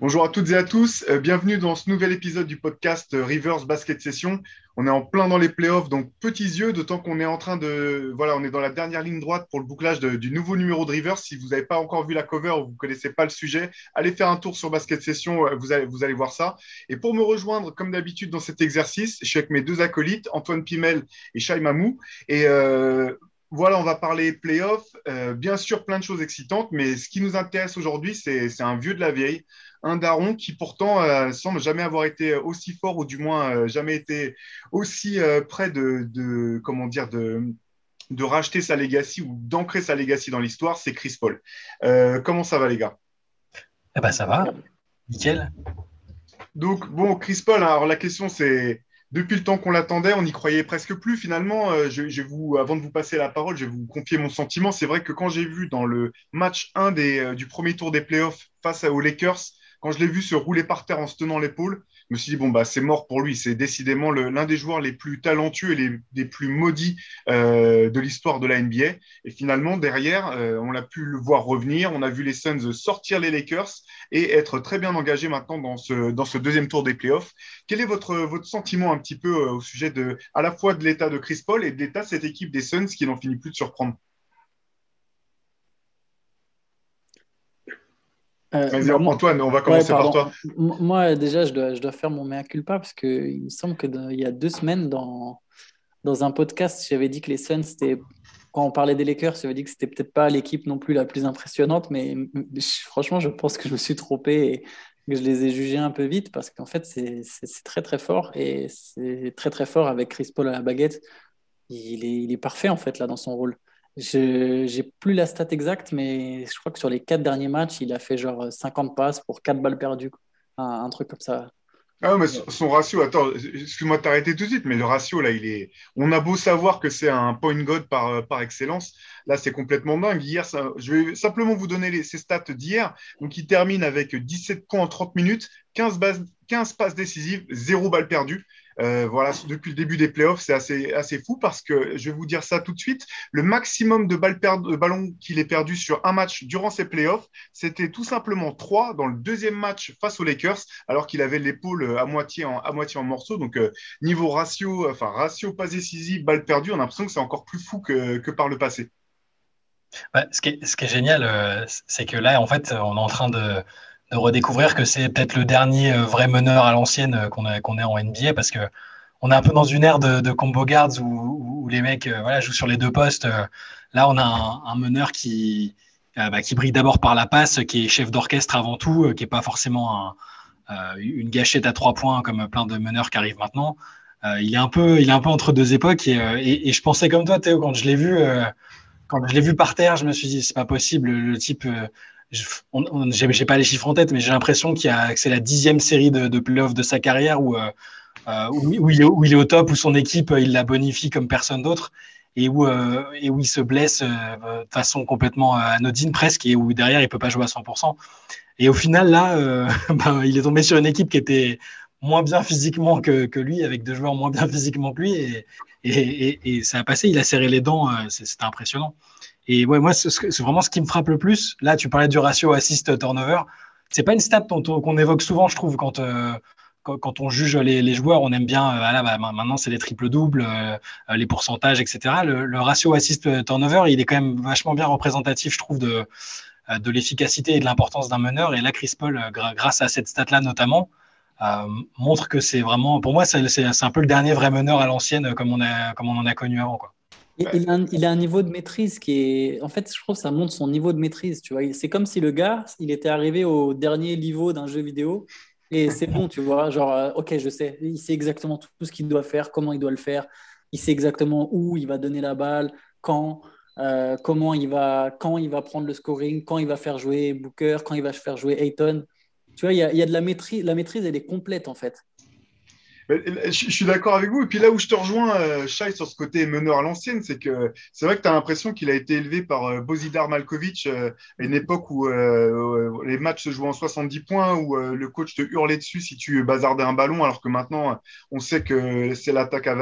Bonjour à toutes et à tous, euh, bienvenue dans ce nouvel épisode du podcast euh, Rivers Basket Session. On est en plein dans les playoffs, donc petits yeux, d'autant qu'on est en train de. Voilà, on est dans la dernière ligne droite pour le bouclage du nouveau numéro de Rivers. Si vous n'avez pas encore vu la cover ou vous ne connaissez pas le sujet, allez faire un tour sur Basket Session, euh, vous allez, vous allez voir ça. Et pour me rejoindre, comme d'habitude, dans cet exercice, je suis avec mes deux acolytes, Antoine Pimel et Shai Mamou. Et voilà, on va parler playoffs. bien sûr, plein de choses excitantes, mais ce qui nous intéresse aujourd'hui, c'est un vieux de la vieille un daron qui pourtant euh, semble jamais avoir été aussi fort ou du moins euh, jamais été aussi euh, près de, comment dire de de racheter sa legacy ou d'ancrer sa legacy dans l'histoire, c'est Chris Paul. comment ça va les gars? Eh ben ça va, nickel. Donc bon, Chris Paul. Hein, alors la question c'est depuis le temps qu'on l'attendait, on n'y croyait presque plus. Finalement, je, vous, avant de vous passer la parole, je vais vous confier mon sentiment. C'est vrai que quand j'ai vu dans le match 1 des, du premier tour des playoffs face aux Lakers, quand je l'ai vu se rouler par terre en se tenant l'épaule, je me suis dit, bon, bah, c'est mort pour lui. C'est décidément l'un des joueurs les plus talentueux et les, plus maudits euh, de l'histoire de la NBA. Et finalement, derrière, euh, on a pu le voir revenir. On a vu les Suns sortir les Lakers et être très bien engagés maintenant dans ce, deuxième tour des playoffs. Quel est votre, votre sentiment un petit peu euh, au sujet de, à la fois de l'état de Chris Paul et de l'état de cette équipe des Suns qui n'en finit plus de surprendre? Euh, Antoine, on va commencer par toi. Moi, déjà, je dois, je dois faire mon mea culpa parce qu'il me semble qu'il y a deux semaines, dans, dans un podcast, j'avais dit que les Suns, c'était. Quand on parlait des Lakers, j'avais dit que c'était peut-être pas l'équipe non plus la plus impressionnante, mais franchement, je pense que je me suis trompé et que je les ai jugés un peu vite parce qu'en fait, c'est très très fort et c'est très très fort avec Chris Paul à la baguette. Il est, il est parfait en fait là dans son rôle. Je n'ai plus la stat exacte, mais je crois que sur les quatre derniers matchs, il a fait genre 50 passes pour 4 balles perdues. Un, truc comme ça. Ah, mais son, ratio, attends, excuse-moi de t'arrêter tout de suite, mais le ratio, là, il est. On a beau savoir que c'est un point god par, par excellence, là, c'est complètement dingue. Hier, je vais simplement vous donner ses stats d'hier. Donc, il termine avec 17 points en 30 minutes, 15, bases, 15 passes décisives, 0 balles perdues. Euh, voilà, depuis le début des playoffs, c'est assez, assez fou parce que je vais vous dire ça tout de suite. Le maximum de, balles de ballons qu'il ait perdu sur un match durant ces playoffs, c'était tout simplement 3 dans le deuxième match face aux Lakers, alors qu'il avait l'épaule à moitié en, à moitié en morceaux. Donc, euh, niveau ratio, enfin, ratio pas décisif, balles perdues, on a l'impression que c'est encore plus fou que, que par le passé. ce, qui est, ce, qui est, génial, euh, c'est que là, en fait, on est en train de, de redécouvrir que c'est peut-être le dernier euh, vrai meneur à l'ancienne euh, qu'on ait en NBA parce que on est un peu dans une ère de, combo guards où, où, les mecs euh, voilà, jouent sur les deux postes. Là, on a un, meneur qui, bah, qui brille d'abord par la passe, qui est chef d'orchestre avant tout, qui n'est pas forcément une gâchette à trois points comme plein de meneurs qui arrivent maintenant. il, est un peu, il est un peu entre deux époques et, et, je pensais comme toi, Théo, quand je l'ai vu, quand je l'ai vu par terre, je me suis dit, c'est pas possible, le type j'ai pas les chiffres en tête, mais j'ai l'impression qu'il que c'est la dixième série de, de playoffs de sa carrière où, euh, euh, où, il est, où, il est, au top, où son équipe il la bonifie comme personne d'autre et où, euh, et où il se blesse de façon complètement anodine presque et où derrière il peut pas jouer à 100%. Et au final là, ben, il est tombé sur une équipe qui était moins bien physiquement que, que, lui, avec deux joueurs moins bien physiquement que lui, et, et, ça a passé. Il a serré les dents, c'était impressionnant. Et ouais, moi, c'est vraiment ce qui me frappe le plus. Là, tu parlais du ratio assist-turnover. C'est pas une stat qu'on évoque souvent, je trouve, quand, euh, quand, on juge les, joueurs. On aime bien, euh, ah bah, maintenant, c'est les triples-doubles, euh, les pourcentages, etc. Le, ratio assist-turnover, il est quand même vachement bien représentatif, je trouve, de, de l'efficacité et de l'importance d'un meneur. Et là, Chris Paul, grâce à cette stat-là notamment, montre que c'est vraiment, pour moi, c'est un peu le dernier vrai meneur à l'ancienne, comme, on comme on en a connu avant. Quoi. Il, a un, niveau de maîtrise qui est. En fait, je trouve que ça montre son niveau de maîtrise. Tu vois, c'est comme si le gars, il était arrivé au dernier niveau d'un jeu vidéo et c'est bon, tu vois. Genre, euh, ok, je sais. Il sait exactement tout ce qu'il doit faire, comment il doit le faire. Il sait exactement où il va donner la balle, quand, euh, comment il va, quand il va prendre le scoring, quand il va faire jouer Booker, quand il va faire jouer Ayton. Tu vois, il y a, il y a de la maîtrise. La maîtrise, elle est complète en fait. Je, suis d'accord avec vous. Et puis là où je te rejoins, euh, Shai, sur ce côté meneur à l'ancienne, c'est que c'est vrai que tu as l'impression qu'il a été élevé par euh, Bozidar Malkovic euh, à une époque où les matchs se jouaient en 70 points, où le coach te hurlait dessus si tu bazardais un ballon, alors que maintenant, on sait que c'est l'attaque à,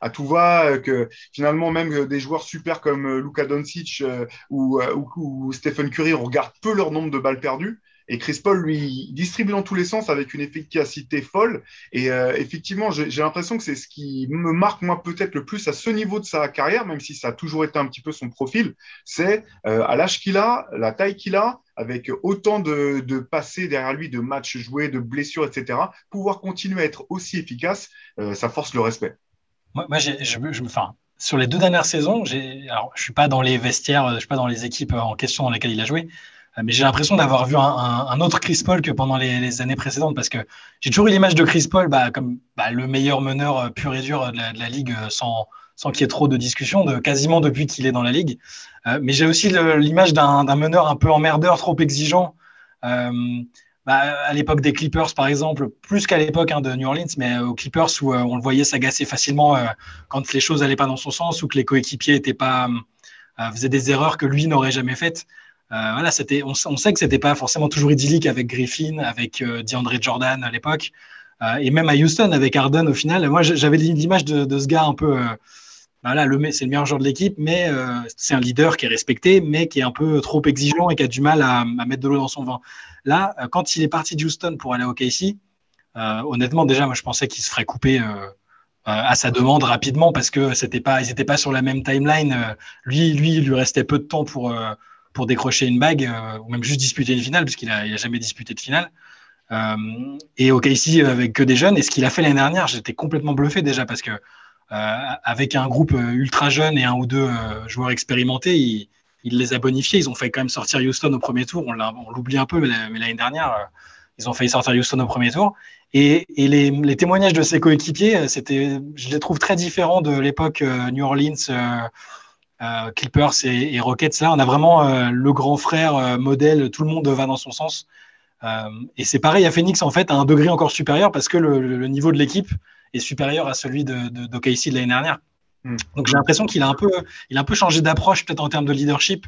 à, tout va, que finalement, même des joueurs super comme Luka Doncic ou, ou, ou Stephen Curry regardent peu leur nombre de balles perdues. Et Chris Paul, lui, distribue dans tous les sens avec une efficacité folle. Et euh, effectivement, j'ai l'impression que c'est ce qui me marque, moi, peut-être le plus à ce niveau de sa carrière, même si ça a toujours été un petit peu son profil, c'est euh, à l'âge qu'il a, la taille qu'il a, avec autant de, de passés derrière lui, de matchs joués, de blessures, etc., pouvoir continuer à être aussi efficace, euh, ça force le respect. Moi, je, je, enfin, sur les deux dernières saisons, alors, je ne suis pas dans les vestiaires, je ne suis pas dans les équipes en question dans lesquelles il a joué, mais j'ai l'impression d'avoir vu un, autre Chris Paul que pendant les, années précédentes parce que j'ai toujours eu l'image de Chris Paul bah, comme bah, le meilleur meneur euh, pur et dur de la, ligue euh, sans, sans qu'il y ait trop de discussions, de, quasiment depuis qu'il est dans la ligue. mais j'ai aussi l'image d'un meneur un peu emmerdeur, trop exigeant. Bah, à l'époque des Clippers, par exemple, plus qu'à l'époque hein, de New Orleans, mais aux Clippers où on le voyait s'agacer facilement quand les choses n'allaient pas dans son sens ou que les coéquipiers étaient pas, faisaient des erreurs que lui n'aurait jamais faites. Euh, voilà, c'était, on, sait que c'était pas forcément toujours idyllique avec Griffin, avec euh, DeAndre Jordan à l'époque, euh, et même à Houston avec Harden au final. Moi, j'avais l'image de, ce gars un peu, voilà, le, c'est le meilleur joueur de l'équipe, mais c'est un leader qui est respecté, mais qui est un peu trop exigeant et qui a du mal à, mettre de l'eau dans son vin. Là, quand il est parti de Houston pour aller au KC, honnêtement, déjà, moi, je pensais qu'il se ferait couper à sa demande rapidement parce que c'était pas, ils n'étaient pas sur la même timeline. lui, lui, il lui restait peu de temps pour pour décrocher une bague euh, ou même juste disputer une finale, puisqu'il n'a a jamais disputé de finale. Euh, et au ici avec que des jeunes. Et ce qu'il a fait l'année dernière, j'étais complètement bluffé déjà parce que euh, avec un groupe ultra jeune et un ou deux joueurs expérimentés, il, les a bonifiés. Ils ont fait quand même sortir Houston au premier tour. On l'oublie un peu, mais l'année dernière, ils ont failli sortir Houston au premier tour. Et, les, les, témoignages de ses coéquipiers, c'était, je les trouve très différents de l'époque New Orleans. Euh, Clippers et, Rockets. Là, on a vraiment euh, le grand frère euh, modèle, tout le monde va dans son sens. et c'est pareil à Phoenix, en fait, à un degré encore supérieur parce que le, niveau de l'équipe est supérieur à celui de, de, de l'année dernière. Hmm. Donc j'ai l'impression qu'il a un peu, il a un peu changé d'approche peut-être en termes de leadership.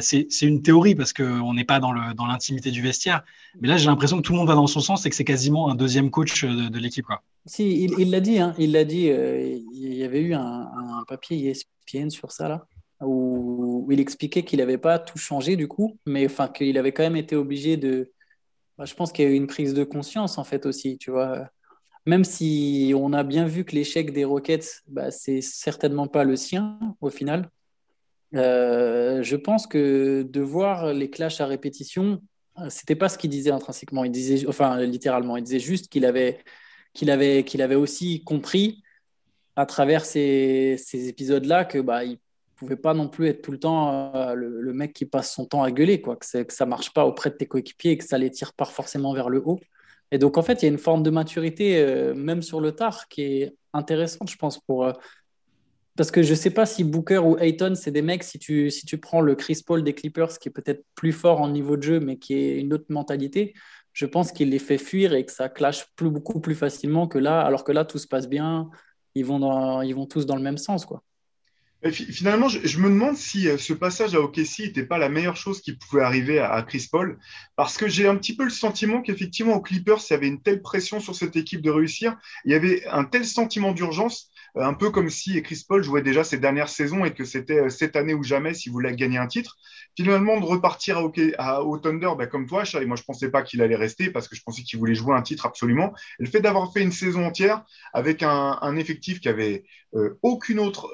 C'est une théorie parce qu'on n'est pas dans l'intimité du vestiaire. Mais là, j'ai l'impression que tout le monde va dans son sens et que c'est quasiment un deuxième coach de, l'équipe. Si, il l'a dit, hein, il l'a dit. il y avait eu un, un papier ESPN sur ça là, où, il expliquait qu'il n'avait pas tout changé du coup, mais enfin qu'il avait quand même été obligé de. Bah, je pense qu'il y a eu une prise de conscience en fait aussi, tu vois. Même si on a bien vu que l'échec des Rockets, bah, c'est certainement pas le sien au final. Euh, je pense que de voir les clashs à répétition, c'était pas ce qu'il disait intrinsèquement. Il disait, enfin littéralement, il disait juste qu'il avait, qu'il avait, qu'il avait aussi compris à travers ces, épisodes-là que bah, il pouvait pas non plus être tout le temps euh, le, mec qui passe son temps à gueuler, quoi, que, que ça marche pas auprès de tes coéquipiers et que ça les tire pas forcément vers le haut. Et donc, en fait, il y a une forme de maturité, euh, même sur le tard, qui est intéressante, je pense, pour. Parce que je sais pas si Booker ou Ayton, c'est des mecs, si tu, si tu prends le Chris Paul des Clippers, qui est peut-être plus fort en niveau de jeu, mais qui est une autre mentalité, je pense qu'il les fait fuir et que ça clash plus, beaucoup plus facilement que là, alors que là, tout se passe bien, ils vont, ils vont tous dans le même sens. Quoi. finalement, je, me demande si euh, ce passage à OKC n'était pas la meilleure chose qui pouvait arriver à, Chris Paul, parce que j'ai un petit peu le sentiment qu'effectivement, aux Clippers, il y avait une telle pression sur cette équipe de réussir, il y avait un tel sentiment d'urgence un peu comme si Chris Paul jouait déjà ses dernières saisons et que c'était euh, cette année ou jamais s'il voulait gagner un titre. Finalement, de repartir à, au Thunder, bah, comme toi, et moi je pensais pas qu'il allait rester parce que je pensais qu'il voulait jouer un titre absolument. le fait d'avoir fait une saison entière avec un, effectif qui avait euh, aucune autre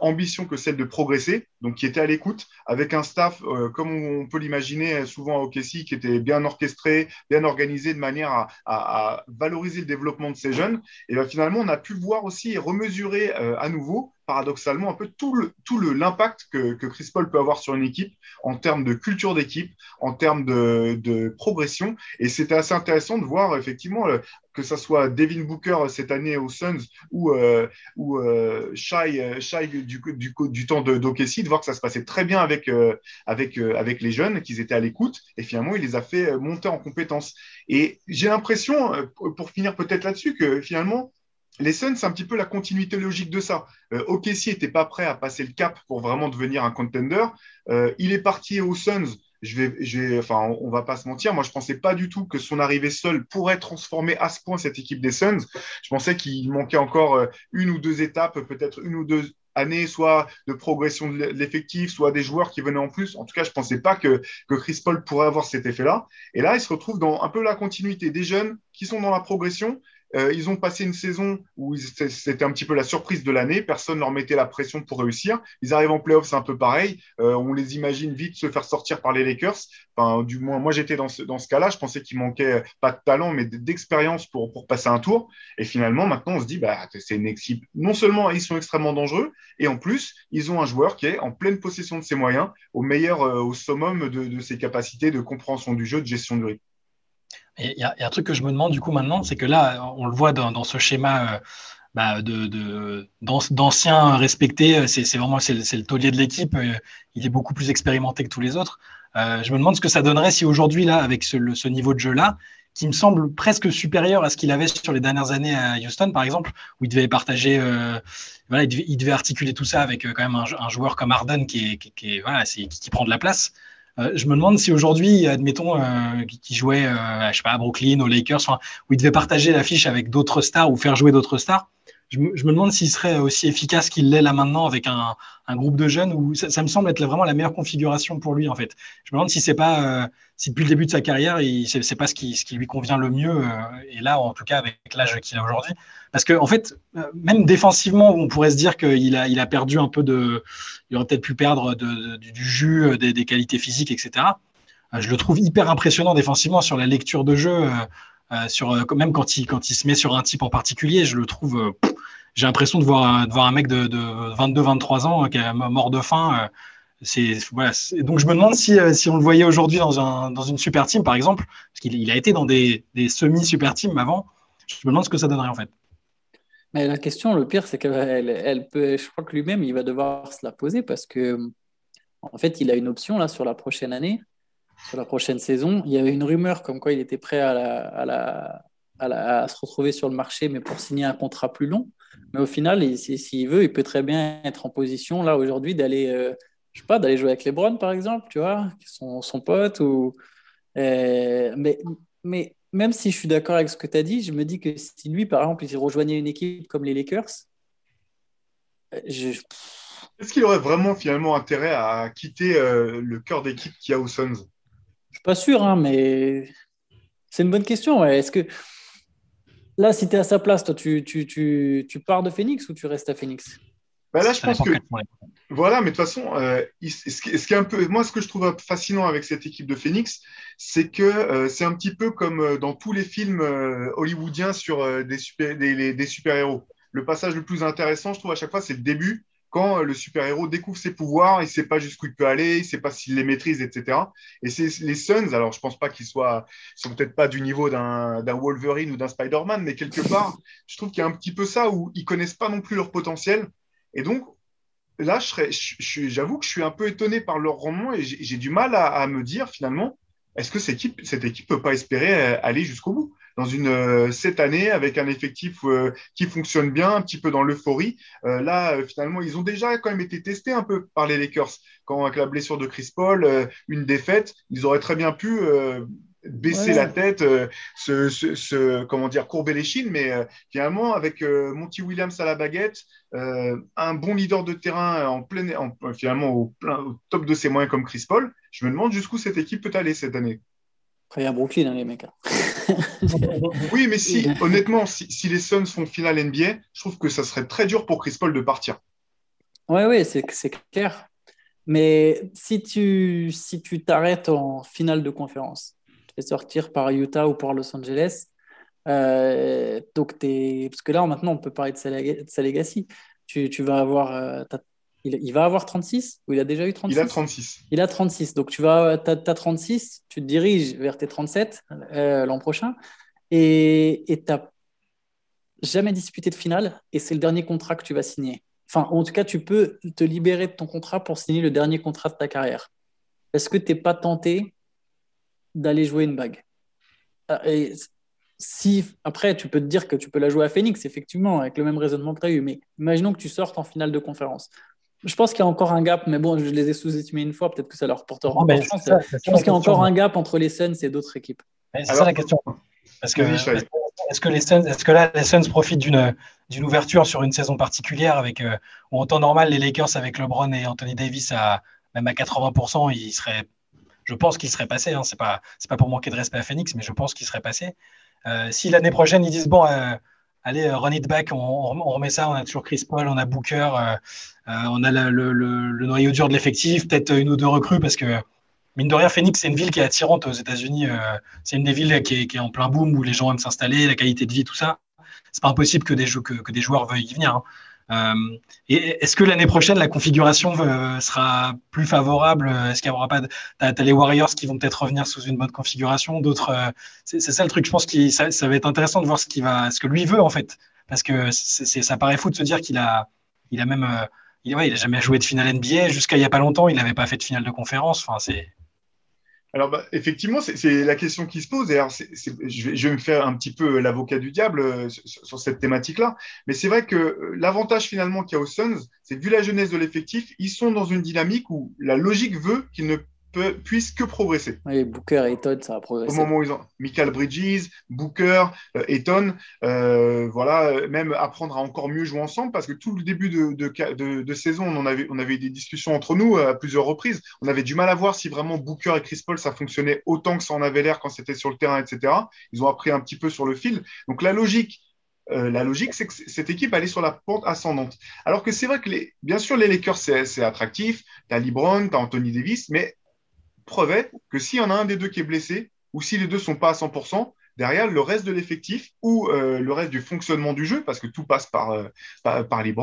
ambition que celle de progresser, donc qui était à l'écoute, avec un staff comme on peut l'imaginer souvent à OKC, qui était bien orchestré, bien organisé de manière à, à valoriser le développement de ces jeunes. Et ben, finalement, on a pu voir aussi et mesurer euh, à nouveau, paradoxalement, un peu tout le tout l'impact que, que, Chris Paul peut avoir sur une équipe en termes de culture d'équipe, en termes de, de progression. Et c'était assez intéressant de voir effectivement euh, que ça soit Devin Booker cette année aux Suns ou, euh, ou Shai, Shai du, du, du, temps de de voir que ça se passait très bien avec, avec, avec les jeunes, qu'ils étaient à l'écoute, et finalement, il les a fait monter en compétences. Et j'ai l'impression, pour finir peut-être là-dessus, que finalement, les Suns, c'est un petit peu la continuité logique de ça. Euh, OKC n'était pas prêt à passer le cap pour vraiment devenir un contender. Euh, il est parti aux Suns. Je vais, enfin, on, va pas se mentir. Moi, je pensais pas du tout que son arrivée seule pourrait transformer à ce point cette équipe des Suns. Je pensais qu'il manquait encore euh, une ou deux étapes, peut-être une ou deux année, soit de progression de l'effectif, soit des joueurs qui venaient en plus. En tout cas, je pensais pas que, que Chris Paul pourrait avoir cet effet-là. Et là, il se retrouve dans un peu la continuité des jeunes qui sont dans la progression euh, ils ont passé une saison où c'était un petit peu la surprise de l'année. Personne ne leur mettait la pression pour réussir. Ils arrivent en playoff, c'est un peu pareil. Euh, on les imagine vite se faire sortir par les Lakers. Enfin, du moins, moi, j'étais dans ce, dans cas-là. Je pensais qu'il manquait pas de talent, mais d'expérience pour, passer un tour. Et finalement, maintenant, on se dit, bah, c'est une. Non seulement ils sont extrêmement dangereux, et en plus, ils ont un joueur qui est en pleine possession de ses moyens, au meilleur, euh, au summum de, de ses capacités de compréhension du jeu, de gestion du rythme. Il y, a un truc que je me demande du coup maintenant, c'est que là, on le voit dans, ce schéma euh, bah, de, d'anciens respectés, c'est vraiment c'est le taulier de l'équipe, euh, il est beaucoup plus expérimenté que tous les autres. Euh, je me demande ce que ça donnerait si aujourd'hui, là, avec ce, niveau de jeu-là, qui me semble presque supérieur à ce qu'il avait sur les dernières années à Houston, par exemple, où il devait partager, voilà, il devait, articuler tout ça avec quand même un, joueur comme Arden qui, voilà, qui, prend de la place. Euh, je me demande si aujourd'hui, admettons, euh, qui jouait, euh, je sais pas, à Brooklyn, aux Lakers, où il devait partager l'affiche avec d'autres stars ou faire jouer d'autres stars, je me, demande s'il serait aussi efficace qu'il l'est là maintenant avec un, groupe de jeunes où ça, me semble être vraiment la meilleure configuration pour lui en fait. Je me demande si c'est pas si depuis le début de sa carrière, ce n'est pas ce qui, ce qui, lui convient le mieux et là en tout cas avec l'âge qu'il a aujourd'hui. Parce que en fait, même défensivement, on pourrait se dire qu'il a, il a perdu un peu de, il aurait peut-être pu perdre du, jus, des, qualités physiques, etc. je le trouve hyper impressionnant défensivement sur la lecture de jeu. Euh, euh, même quand il, quand il se met sur un type en particulier, je le trouve. Euh, j'ai l'impression de voir, de voir un mec de, 22-23 ans qui est mort de faim. Donc je me demande si, si on le voyait aujourd'hui dans, un, dans une super team, par exemple, parce qu'il il a été dans des, des semi-super teams avant. Je me demande ce que ça donnerait en fait. Mais la question, le pire, c'est qu'elle elle peut, je crois que lui-même, il va devoir se la poser parce que, en fait, il a une option là sur la prochaine année sur la prochaine saison. Il y avait une rumeur comme quoi il était prêt à, la, à, se retrouver sur le marché, mais pour signer un contrat plus long. Mais au final, s'il veut, il peut très bien être en position là aujourd'hui d'aller, euh, je sais pas, d'aller jouer avec LeBron par exemple, tu vois, son, son pote. Ou, euh, mais même si je suis d'accord avec ce que tu as dit, je me dis que si lui, par exemple, il rejoignait une équipe comme les Lakers, euh, Est-ce qu'il aurait vraiment finalement intérêt à quitter le cœur d'équipe qu'il y a aux Suns? Je suis pas sûr, hein, mais c'est une bonne question. Est-ce que là, si tu es à sa place, toi, tu, tu, tu, tu, pars de Phoenix ou tu restes à Phoenix? Bah là, je pense que. Voilà, mais de toute façon, euh, ce, qui, est un peu. Moi, ce que je trouve fascinant avec cette équipe de Phoenix, c'est que euh, c'est un petit peu comme euh, dans tous les films hollywoodiens sur des super, des, des super-héros. Le passage le plus intéressant, je trouve, à chaque fois, c'est le début quand le super-héros découvre ses pouvoirs, il ne sait pas jusqu'où il peut aller, il ne sait pas s'il les maîtrise, etc. Et c'est les Suns, alors je ne pense pas qu'ils soient, sont peut-être pas du niveau d'un Wolverine ou d'un Spider-Man, mais quelque part, je trouve qu'il y a un petit peu ça où ils connaissent pas non plus leur potentiel. Et donc, là, j'avoue que je suis un peu étonné par leur rendement et j'ai du mal à, me dire finalement, est-ce que cette équipe, cette équipe peut pas espérer euh, aller jusqu'au bout? Dans une euh, cette année avec un effectif euh, qui fonctionne bien, un petit peu dans l'euphorie. là, finalement, ils ont déjà quand même été testés un peu par les Lakers. Quand avec la blessure de Chris Paul, une défaite, ils auraient très bien pu baisser la tête, se, comment dire, courber les chines, mais finalement, avec Monty Williams à la baguette, un bon leader de terrain en plein, finalement au, plein, au top de ses moyens comme Chris Paul, je me demande jusqu'où cette équipe peut aller cette année. Après, il y a Brooklyn, hein, les mecs. Hein. oui, mais si, honnêtement, si, les Suns font finale NBA, je trouve que ça serait très dur pour Chris Paul de partir. Oui, oui, c'est clair. Mais si tu si tu t'arrêtes en finale de conférence, tu fais sortir par Utah ou par Los Angeles, euh, donc es, parce que là maintenant on peut parler de sa, legacy. Tu, tu vas avoir, euh, il, va avoir 36 ou il a déjà eu 36 Il a 36. Il a 36. Donc, tu vas, as, 36, tu te diriges vers tes 37 euh, l'an prochain et tu n'as jamais disputé de finale et c'est le dernier contrat que tu vas signer. Enfin, en tout cas, tu peux te libérer de ton contrat pour signer le dernier contrat de ta carrière. Est-ce que tu n'es pas tenté d'aller jouer une bague ah, et si après tu peux te dire que tu peux la jouer à Phoenix, effectivement, avec le même raisonnement que tu as eu, mais imaginons que tu sortes en finale de conférence. Je pense qu'il y a encore un gap, mais bon, je les ai sous-estimés une fois, peut-être que ça leur portera encore chance. je pense qu'il y a encore un gap entre les Suns et d'autres équipes. C'est ça la question. Parce que, est-ce que les Suns, est-ce que là, les Suns profitent d'une d'une ouverture sur une saison particulière avec euh, où en temps normal les Lakers avec LeBron et Anthony Davis à même à 80%, ils seraient, je pense qu'ils seraient passés. Hein, c'est pas c'est pas pour manquer de respect à Phoenix, mais je pense qu'ils seraient passés. Euh, si l'année prochaine ils disent bon, euh, allez run it back, on, on, remet ça, on a toujours Chris Paul, on a Booker, on a le, noyau dur de l'effectif, peut-être une ou deux recrues parce que mine de rien, Phoenix, c'est une ville qui est attirante aux États-Unis. Euh, c'est une des villes qui est, en plein boom où les gens aiment s'installer, la qualité de vie, tout ça. C'est pas impossible que des, que, des joueurs veuillent y venir. Hein. Euh, est-ce que l'année prochaine, la configuration euh, sera plus favorable? Est-ce qu'il y aura pas T'as as les Warriors qui vont peut-être revenir sous une bonne configuration, d'autres. c'est ça le truc. Je pense que ça, va être intéressant de voir ce, va, ce que lui veut en fait, parce que ça paraît fou de se dire qu'il a, il a même, il, jamais joué de finale NBA jusqu'à il y a pas longtemps. Il n'avait pas fait de finale de conférence. Enfin, c'est alors, bah, effectivement, c'est la question qui se pose. Et alors, je, vais, je, vais, me faire un petit peu l'avocat du diable euh, sur, cette thématique-là. Mais c'est vrai que euh, l'avantage finalement qu'il y a aux Suns, c'est vu la jeunesse de l'effectif, ils sont dans une dynamique où la logique veut qu'ils ne peut, puisse que progresser. Oui, Booker et Eton, ça a progressé. Au moment où ils ont Michael Bridges, Booker, euh, Eton, euh, voilà, même apprendre à encore mieux jouer ensemble parce que tout le début de, de, de, saison, on, avait, on avait eu des discussions entre nous euh, à plusieurs reprises. On avait du mal à voir si vraiment Booker et Chris Paul, ça fonctionnait autant que ça en avait l'air quand c'était sur le terrain, etc. Ils ont appris un petit peu sur le fil. Donc la logique, euh, la logique, c'est que cette équipe allait sur la pente ascendante. Alors que c'est vrai que, les, bien sûr, les Lakers, c'est attractif. Tu as LeBron, tu as Anthony Davis, mais preuve que s'il y en a un des deux qui est blessé, ou si les deux sont pas à 100%, derrière le reste de l'effectif ou euh, le reste du fonctionnement du jeu, parce que tout passe par, euh, par, les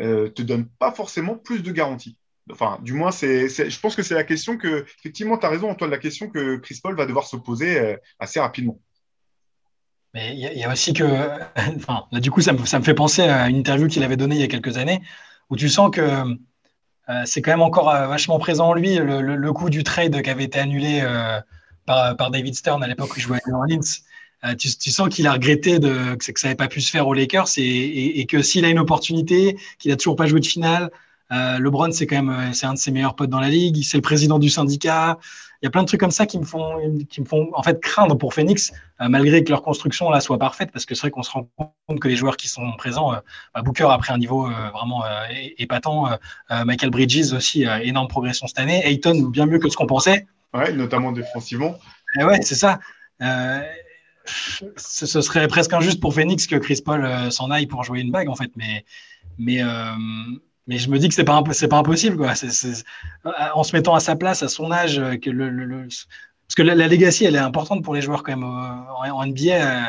euh, te donne pas forcément plus de garanties. Enfin, du moins, c'est, je pense que c'est la question que, effectivement, tu as raison, Antoine, la question que Chris Paul va devoir se poser assez rapidement. Mais il y, a aussi que, enfin, du coup, ça me, fait penser à une interview qu'il avait donnée il y a quelques années, où tu sens que c'est quand même encore euh, vachement présent en lui, le, le, coup du trade qui avait été annulé euh, par, David Stern à l'époque où il jouait à New. Tu, sens qu'il a regretté que, ça n'avait pas pu se faire aux Lakers et, que s'il a une opportunité, qu'il a toujours pas joué de finale, LeBron c'est quand même c'est un de ses meilleurs potes dans la ligue, c'est le président du syndicat, il y a plein de trucs comme ça qui me font, qui me font en fait craindre pour Phoenix, euh, malgré que leur construction là soit parfaite, parce que c'est vrai qu'on se rend compte que les joueurs qui sont présents, euh, bah, Booker a pris un niveau euh, vraiment épatant, Michael Bridges aussi, énorme progression cette année, Ayton bien mieux que ce qu'on pensait. Ouais, notamment défensivement. Et ouais, c'est ça. Ce, ce, serait presque injuste pour Phoenix que Chris Paul s'en aille pour jouer une bague en fait, mais mais mais je me dis que c'est pas pas impossible quoi. en se mettant à sa place, à son âge, euh, parce que la, legacy elle est importante pour les joueurs quand même euh, en, NBA. Euh,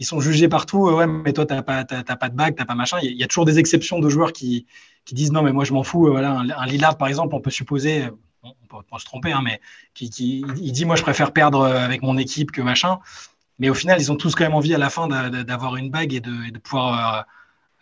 ils sont jugés partout. ouais, mais toi t'as pas t'as, pas de bague, t'as pas machin. Il y, a toujours des exceptions de joueurs qui, qui disent non mais moi je m'en fous. Voilà, un, Lillard par exemple, on peut supposer, on peut, se tromper, hein, mais qui, qui il dit moi je préfère perdre avec mon équipe que machin. Mais au final, ils ont tous quand même envie à la fin d'avoir une bague et de pouvoir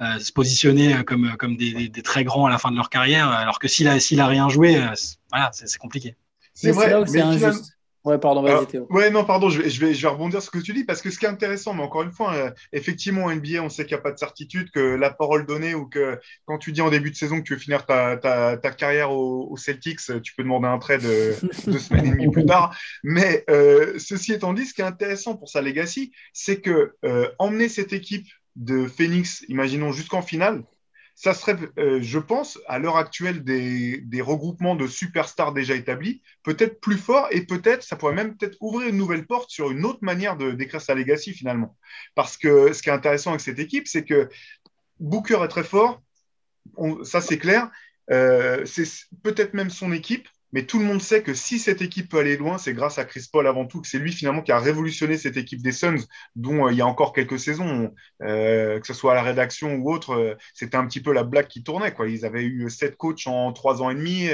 euh, se positionner comme, comme des, des, très grands à la fin de leur carrière, alors que s'il a, s'il a rien joué, euh, voilà, c'est compliqué. C'est vrai, là où c'est injuste. Ouais, pardon, vas-y Théo. Ouais, non, pardon, je vais, je, vais, je vais rebondir sur ce que tu dis, parce que ce qui est intéressant, mais encore une fois, euh, effectivement, en NBA, on sait qu'il n'y a pas de certitude, que la parole donnée, ou que quand tu dis en début de saison que tu veux finir ta, ta, ta carrière au, Celtics, tu peux demander un trade deux semaines et demie plus tard. Mais euh, ceci étant dit, ce qui est intéressant pour sa legacy, c'est que euh, emmener cette équipe de Phoenix, imaginons jusqu'en finale, ça serait, euh, je pense, à l'heure actuelle des, regroupements de superstars déjà établis, peut-être plus fort et peut-être, ça pourrait même peut-être ouvrir une nouvelle porte sur une autre manière de d'écrire sa legacy finalement. Parce que ce qui est intéressant avec cette équipe, c'est que Booker est très fort, ça c'est clair, euh, c'est peut-être même son équipe, mais tout le monde sait que si cette équipe peut aller loin, c'est grâce à Chris Paul avant tout, que c'est lui finalement qui a révolutionné cette équipe des Suns, dont euh, il y a encore quelques saisons, euh, que ce soit à la rédaction ou autre, euh, c'était un petit peu la blague qui tournait. Ils avaient eu sept coachs en trois ans et demi,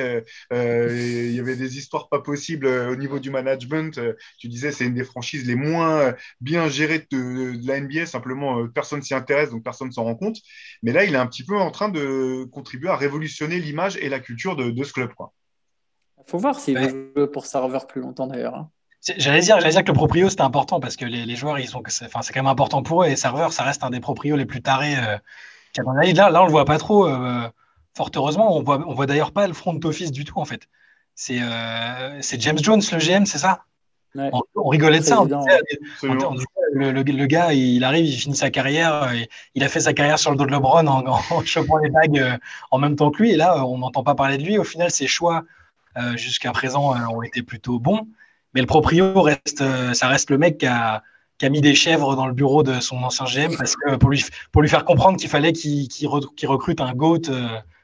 il y avait des histoires pas possibles au niveau du management. tu disais, c'est une des franchises les moins bien gérées de, la NBA, simplement personne s'y intéresse, donc personne ne s'en rend compte. Mais là, il est un petit peu en train de contribuer à révolutionner l'image et la culture de, ce club. Faut voir s'il veut jouer pour serveur plus longtemps d'ailleurs. Hein. J'allais dire, dire que le proprio c'était important parce que les, les joueurs ils sont, enfin c'est quand même important pour eux et serveur ça reste un des proprios les plus tarés. Euh, là, là on le voit pas trop. Euh, fort heureusement, on voit, on voit d'ailleurs pas le front office du tout en fait. C'est euh, James Jones le GM, c'est ça? On, rigolait de ça. On disait, le, gars, il arrive, il finit sa carrière, il a fait sa carrière sur le dos de LeBron en, en chopant les bagues euh, en même temps que lui. Et là, on n'entend pas parler de lui. Au final, ses choix euh, jusqu'à présent euh, ont été plutôt bons. Mais le proprio reste, ça reste le mec qui a, mis des chèvres dans le bureau de son ancien GM parce que pour lui, pour lui faire comprendre qu'il fallait qu'il recrute un GOAT.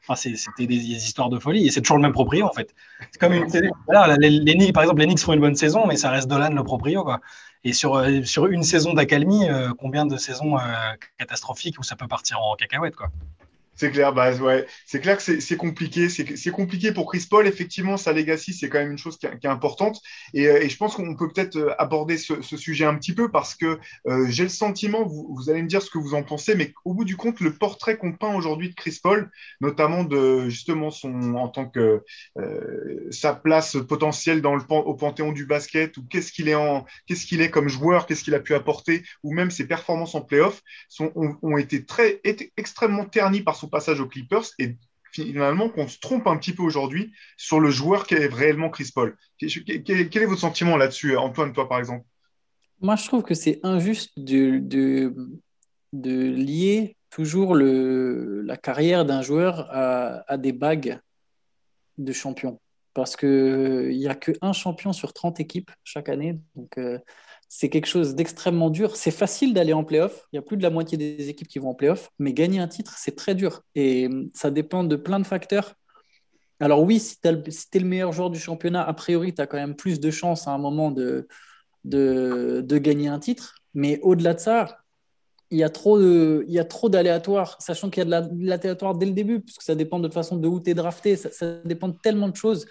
Enfin, c'était des, histoires de folie et c'est toujours le même proprio en fait. C'est comme une, voilà, les, les, par exemple, les Knicks font une bonne saison, mais ça reste Dolan le proprio quoi. Et sur, euh, sur une saison d'accalmie, euh, combien de saisons euh, catastrophiques où ça peut partir en cacahuète quoi. C'est clair, bah, ouais. c'est clair que c'est compliqué. C'est compliqué pour Chris Paul. Effectivement, sa legacy, c'est quand même une chose qui, est importante. Et, euh, et je pense qu'on peut peut-être euh, aborder ce, sujet un petit peu parce que euh, j'ai le sentiment, vous, allez me dire ce que vous en pensez, mais au bout du compte, le portrait qu'on peint aujourd'hui de Chris Paul, notamment de justement son en tant que sa place potentielle dans le au panthéon du basket ou qu'est-ce qu'il est en qu'est-ce qu'il est comme joueur, qu'est-ce qu'il a pu apporter, ou même ses performances en playoff, ont, ont été très été extrêmement ternis par son passage aux Clippers et finalement qu'on se trompe un petit peu aujourd'hui sur le joueur qui est réellement Chris Paul. Quel, est votre sentiment là-dessus, Antoine, toi par exemple? Moi, je trouve que c'est injuste de, de, de, lier toujours le, la carrière d'un joueur à, des bagues de champion. Parce qu'il n'y a qu'un champion sur 30 équipes chaque année. Donc, euh, c'est quelque chose d'extrêmement dur. C'est facile d'aller en playoff. Il y a plus de la moitié des équipes qui vont en playoff, mais gagner un titre, c'est très dur. Et hum, ça dépend de plein de facteurs. Alors oui, si tu es le meilleur joueur du championnat, a priori, tu as quand même plus de chances à un moment de, de, gagner un titre. Mais au-delà de ça, il y a trop de, d'aléatoires, sachant qu'il y a de l'aléatoire dès le début, puisque ça dépend de toute façon de où tu es drafté, ça, ça, dépend de tellement de choses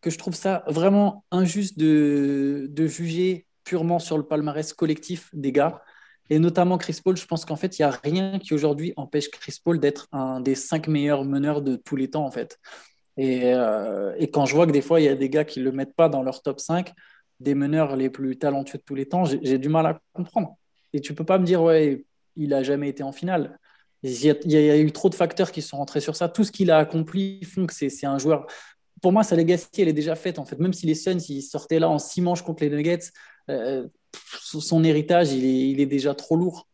que je trouve ça vraiment injuste de, de juger purement sur le palmarès collectif des gars. Et notamment Chris Paul, je pense qu'en fait, il n'y a rien qui aujourd'hui empêche Chris Paul d'être un des cinq meilleurs meneurs de tous les temps, en fait. Et, euh, quand je vois que des fois, il y a des gars qui ne le mettent pas dans leur top 5, des meneurs les plus talentueux de tous les temps, j'ai du mal à comprendre. Et tu peux pas me dire, ouais, il a jamais été en finale. Il y, a, eu trop de facteurs qui sont rentrés sur ça. Tout ce qu'il a accompli font que c'est un joueur. Pour moi, sa legacy, elle est déjà faite, en fait. Même si les Suns, ils sortaient là en six manches contre les Nuggets, son héritage, il est, déjà trop lourd.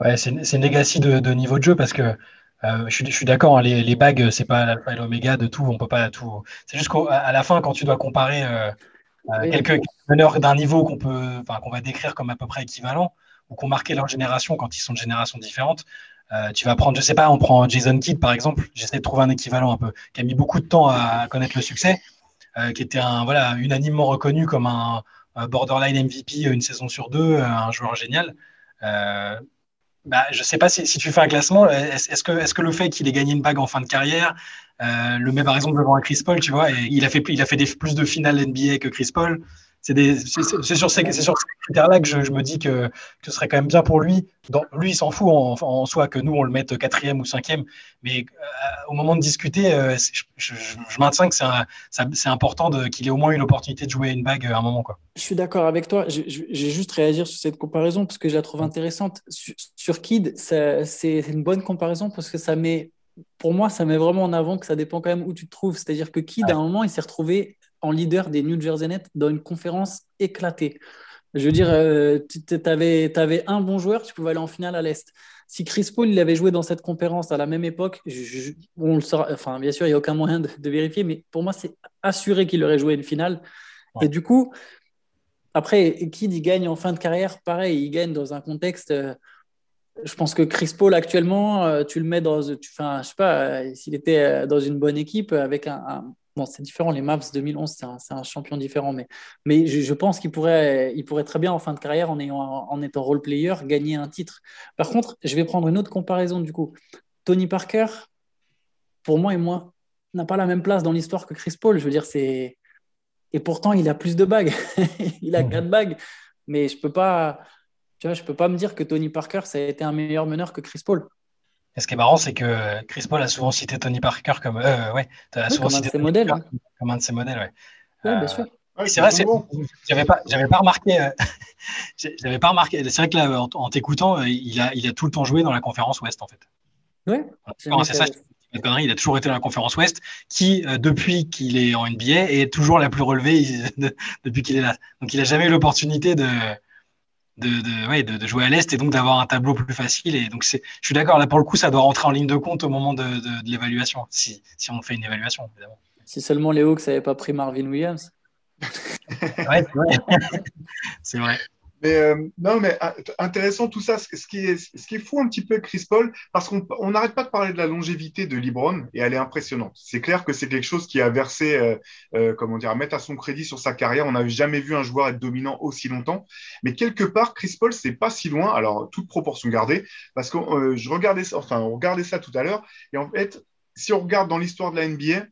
Ouais, c'est une legacy de, niveau de jeu parce que euh, je suis, d'accord, hein, les, les, bagues, c'est pas l'alpha et l'oméga de tout, on peut pas tout. C'est juste qu'à la fin, quand tu dois comparer euh, quelques meneurs d'un niveau qu'on peut, qu'on va décrire comme à peu près équivalent ou qu'on marquait leur génération quand ils sont de générations différentes, tu vas prendre, je sais pas, on prend Jason Kidd par exemple, j'essaie de trouver un équivalent un peu, qui a mis beaucoup de temps à connaître le succès. Euh, qui était un, voilà, unanimement reconnu comme un, borderline MVP une saison sur deux, euh, un joueur génial. Euh, bah, je ne sais pas si, tu fais un classement, est-ce que, est que le fait qu'il ait gagné une bague en fin de carrière le met par exemple devant un Chris Paul, tu vois, et il a fait, il a fait plus de finales NBA que Chris Paul c'est sur ces, critères-là que je, me dis que, ce serait quand même bien pour lui. lui, il s'en fout en, soi que nous, on le mette quatrième ou cinquième. Mais euh, au moment de discuter, euh, je, maintiens que c'est important qu'il ait au moins eu l'opportunité de jouer une bague à un moment. Quoi. Je suis d'accord avec toi. J'ai juste réagir sur cette comparaison parce que je la trouve intéressante. Sur, sur Kid, c'est une bonne comparaison parce que ça met pour moi, ça met vraiment en avant que ça dépend quand même où tu te trouves. C'est-à-dire que Kid, à un moment, il s'est retrouvé en leader des New Jersey Nets dans une conférence éclatée. Je veux dire, euh, tu avais, un bon joueur, tu pouvais aller en finale à l'Est. Si Chris Paul il avait joué dans cette conférence à la même époque, on le enfin, bien sûr, il n'y a aucun moyen de, vérifier, mais pour moi, c'est assuré qu'il aurait joué une finale. Et du coup, après, Kid, il gagne en fin de carrière, pareil, il gagne dans un contexte. Euh, je pense que Chris Paul, actuellement, euh, tu le mets dans. Tu, enfin, je sais pas, s'il était dans une bonne équipe avec un Bon, c'est différent, les Mavs 2011, c'est un, champion différent, mais, mais je, pense qu'il pourrait, il pourrait très bien, en fin de carrière, en, ayant, en étant role-player, gagner un titre. Par contre, je vais prendre une autre comparaison du coup. Tony Parker, pour moi et moi, n'a pas la même place dans l'histoire que Chris Paul. Je veux dire, c'est. Et pourtant, il a plus de bagues. il a quatre bagues. Mais je peux pas. Tu vois, je peux pas me dire que Tony Parker, ça a été un meilleur meneur que Chris Paul. Et ce qui est marrant, c'est que Chris Paul a souvent cité Tony Parker comme, euh, ouais, as souvent comme, un de ses modèles, hein. comme un de ses modèles. Ouais. bien euh, sûr. c'est vrai, j'avais pas, j'avais pas remarqué, euh, j'avais pas remarqué. C'est vrai que là, en, t'écoutant, il a, il a tout le temps joué dans la conférence Ouest, en fait. Ouais. C'est ça. Il a toujours été dans la conférence Ouest, qui, depuis qu'il est en NBA, est toujours la plus relevée depuis qu'il est là. Donc, il n'a jamais eu l'opportunité de, de, de, jouer à l'Est et donc d'avoir un tableau plus facile. Et donc, je suis d'accord, là, pour le coup, ça doit rentrer en ligne de compte au moment de, l'évaluation, si, si, on fait une évaluation, évidemment. Si seulement les Hawks n'avaient pas pris Marvin Williams. ouais, c'est vrai. Mais euh, non, mais ah, intéressant tout ça. Ce qui, est, ce qui est fou un petit peu Chris Paul, parce qu'on n'arrête pas de parler de la longévité de LeBron et elle est impressionnante. C'est clair que c'est quelque chose qui a versé, euh, euh, comment dire, mettre à son crédit sur sa carrière. On n'avait jamais vu un joueur être dominant aussi longtemps. Mais quelque part, Chris Paul, c'est pas si loin. Alors, toute proportion gardée, parce que je regardais enfin, on ça tout à l'heure. Et en fait, si on regarde dans l'histoire de la NBA,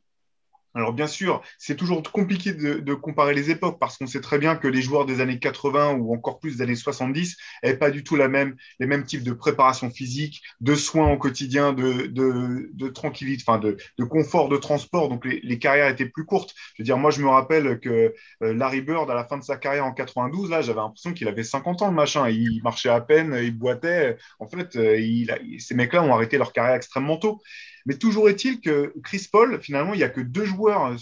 alors bien sûr, c'est toujours compliqué de, comparer les époques parce qu'on sait très bien que les joueurs des années 80 ou encore plus des années 70 n'avaient pas du tout la même, les mêmes types de préparation physique, de soins au quotidien, de, de, tranquillité, enfin de, confort de transport. Donc les, carrières étaient plus courtes. Je veux dire, moi je me rappelle que euh, Larry Bird à la fin de sa carrière en 92, là j'avais l'impression qu'il avait 50 ans le machin. Il marchait à peine, il boitait. En fait, euh, il, ces mecs-là ont arrêté leur carrière extrêmement tôt. Mais toujours est-il que Chris Paul, finalement, il n'y a que deux joueurs euh,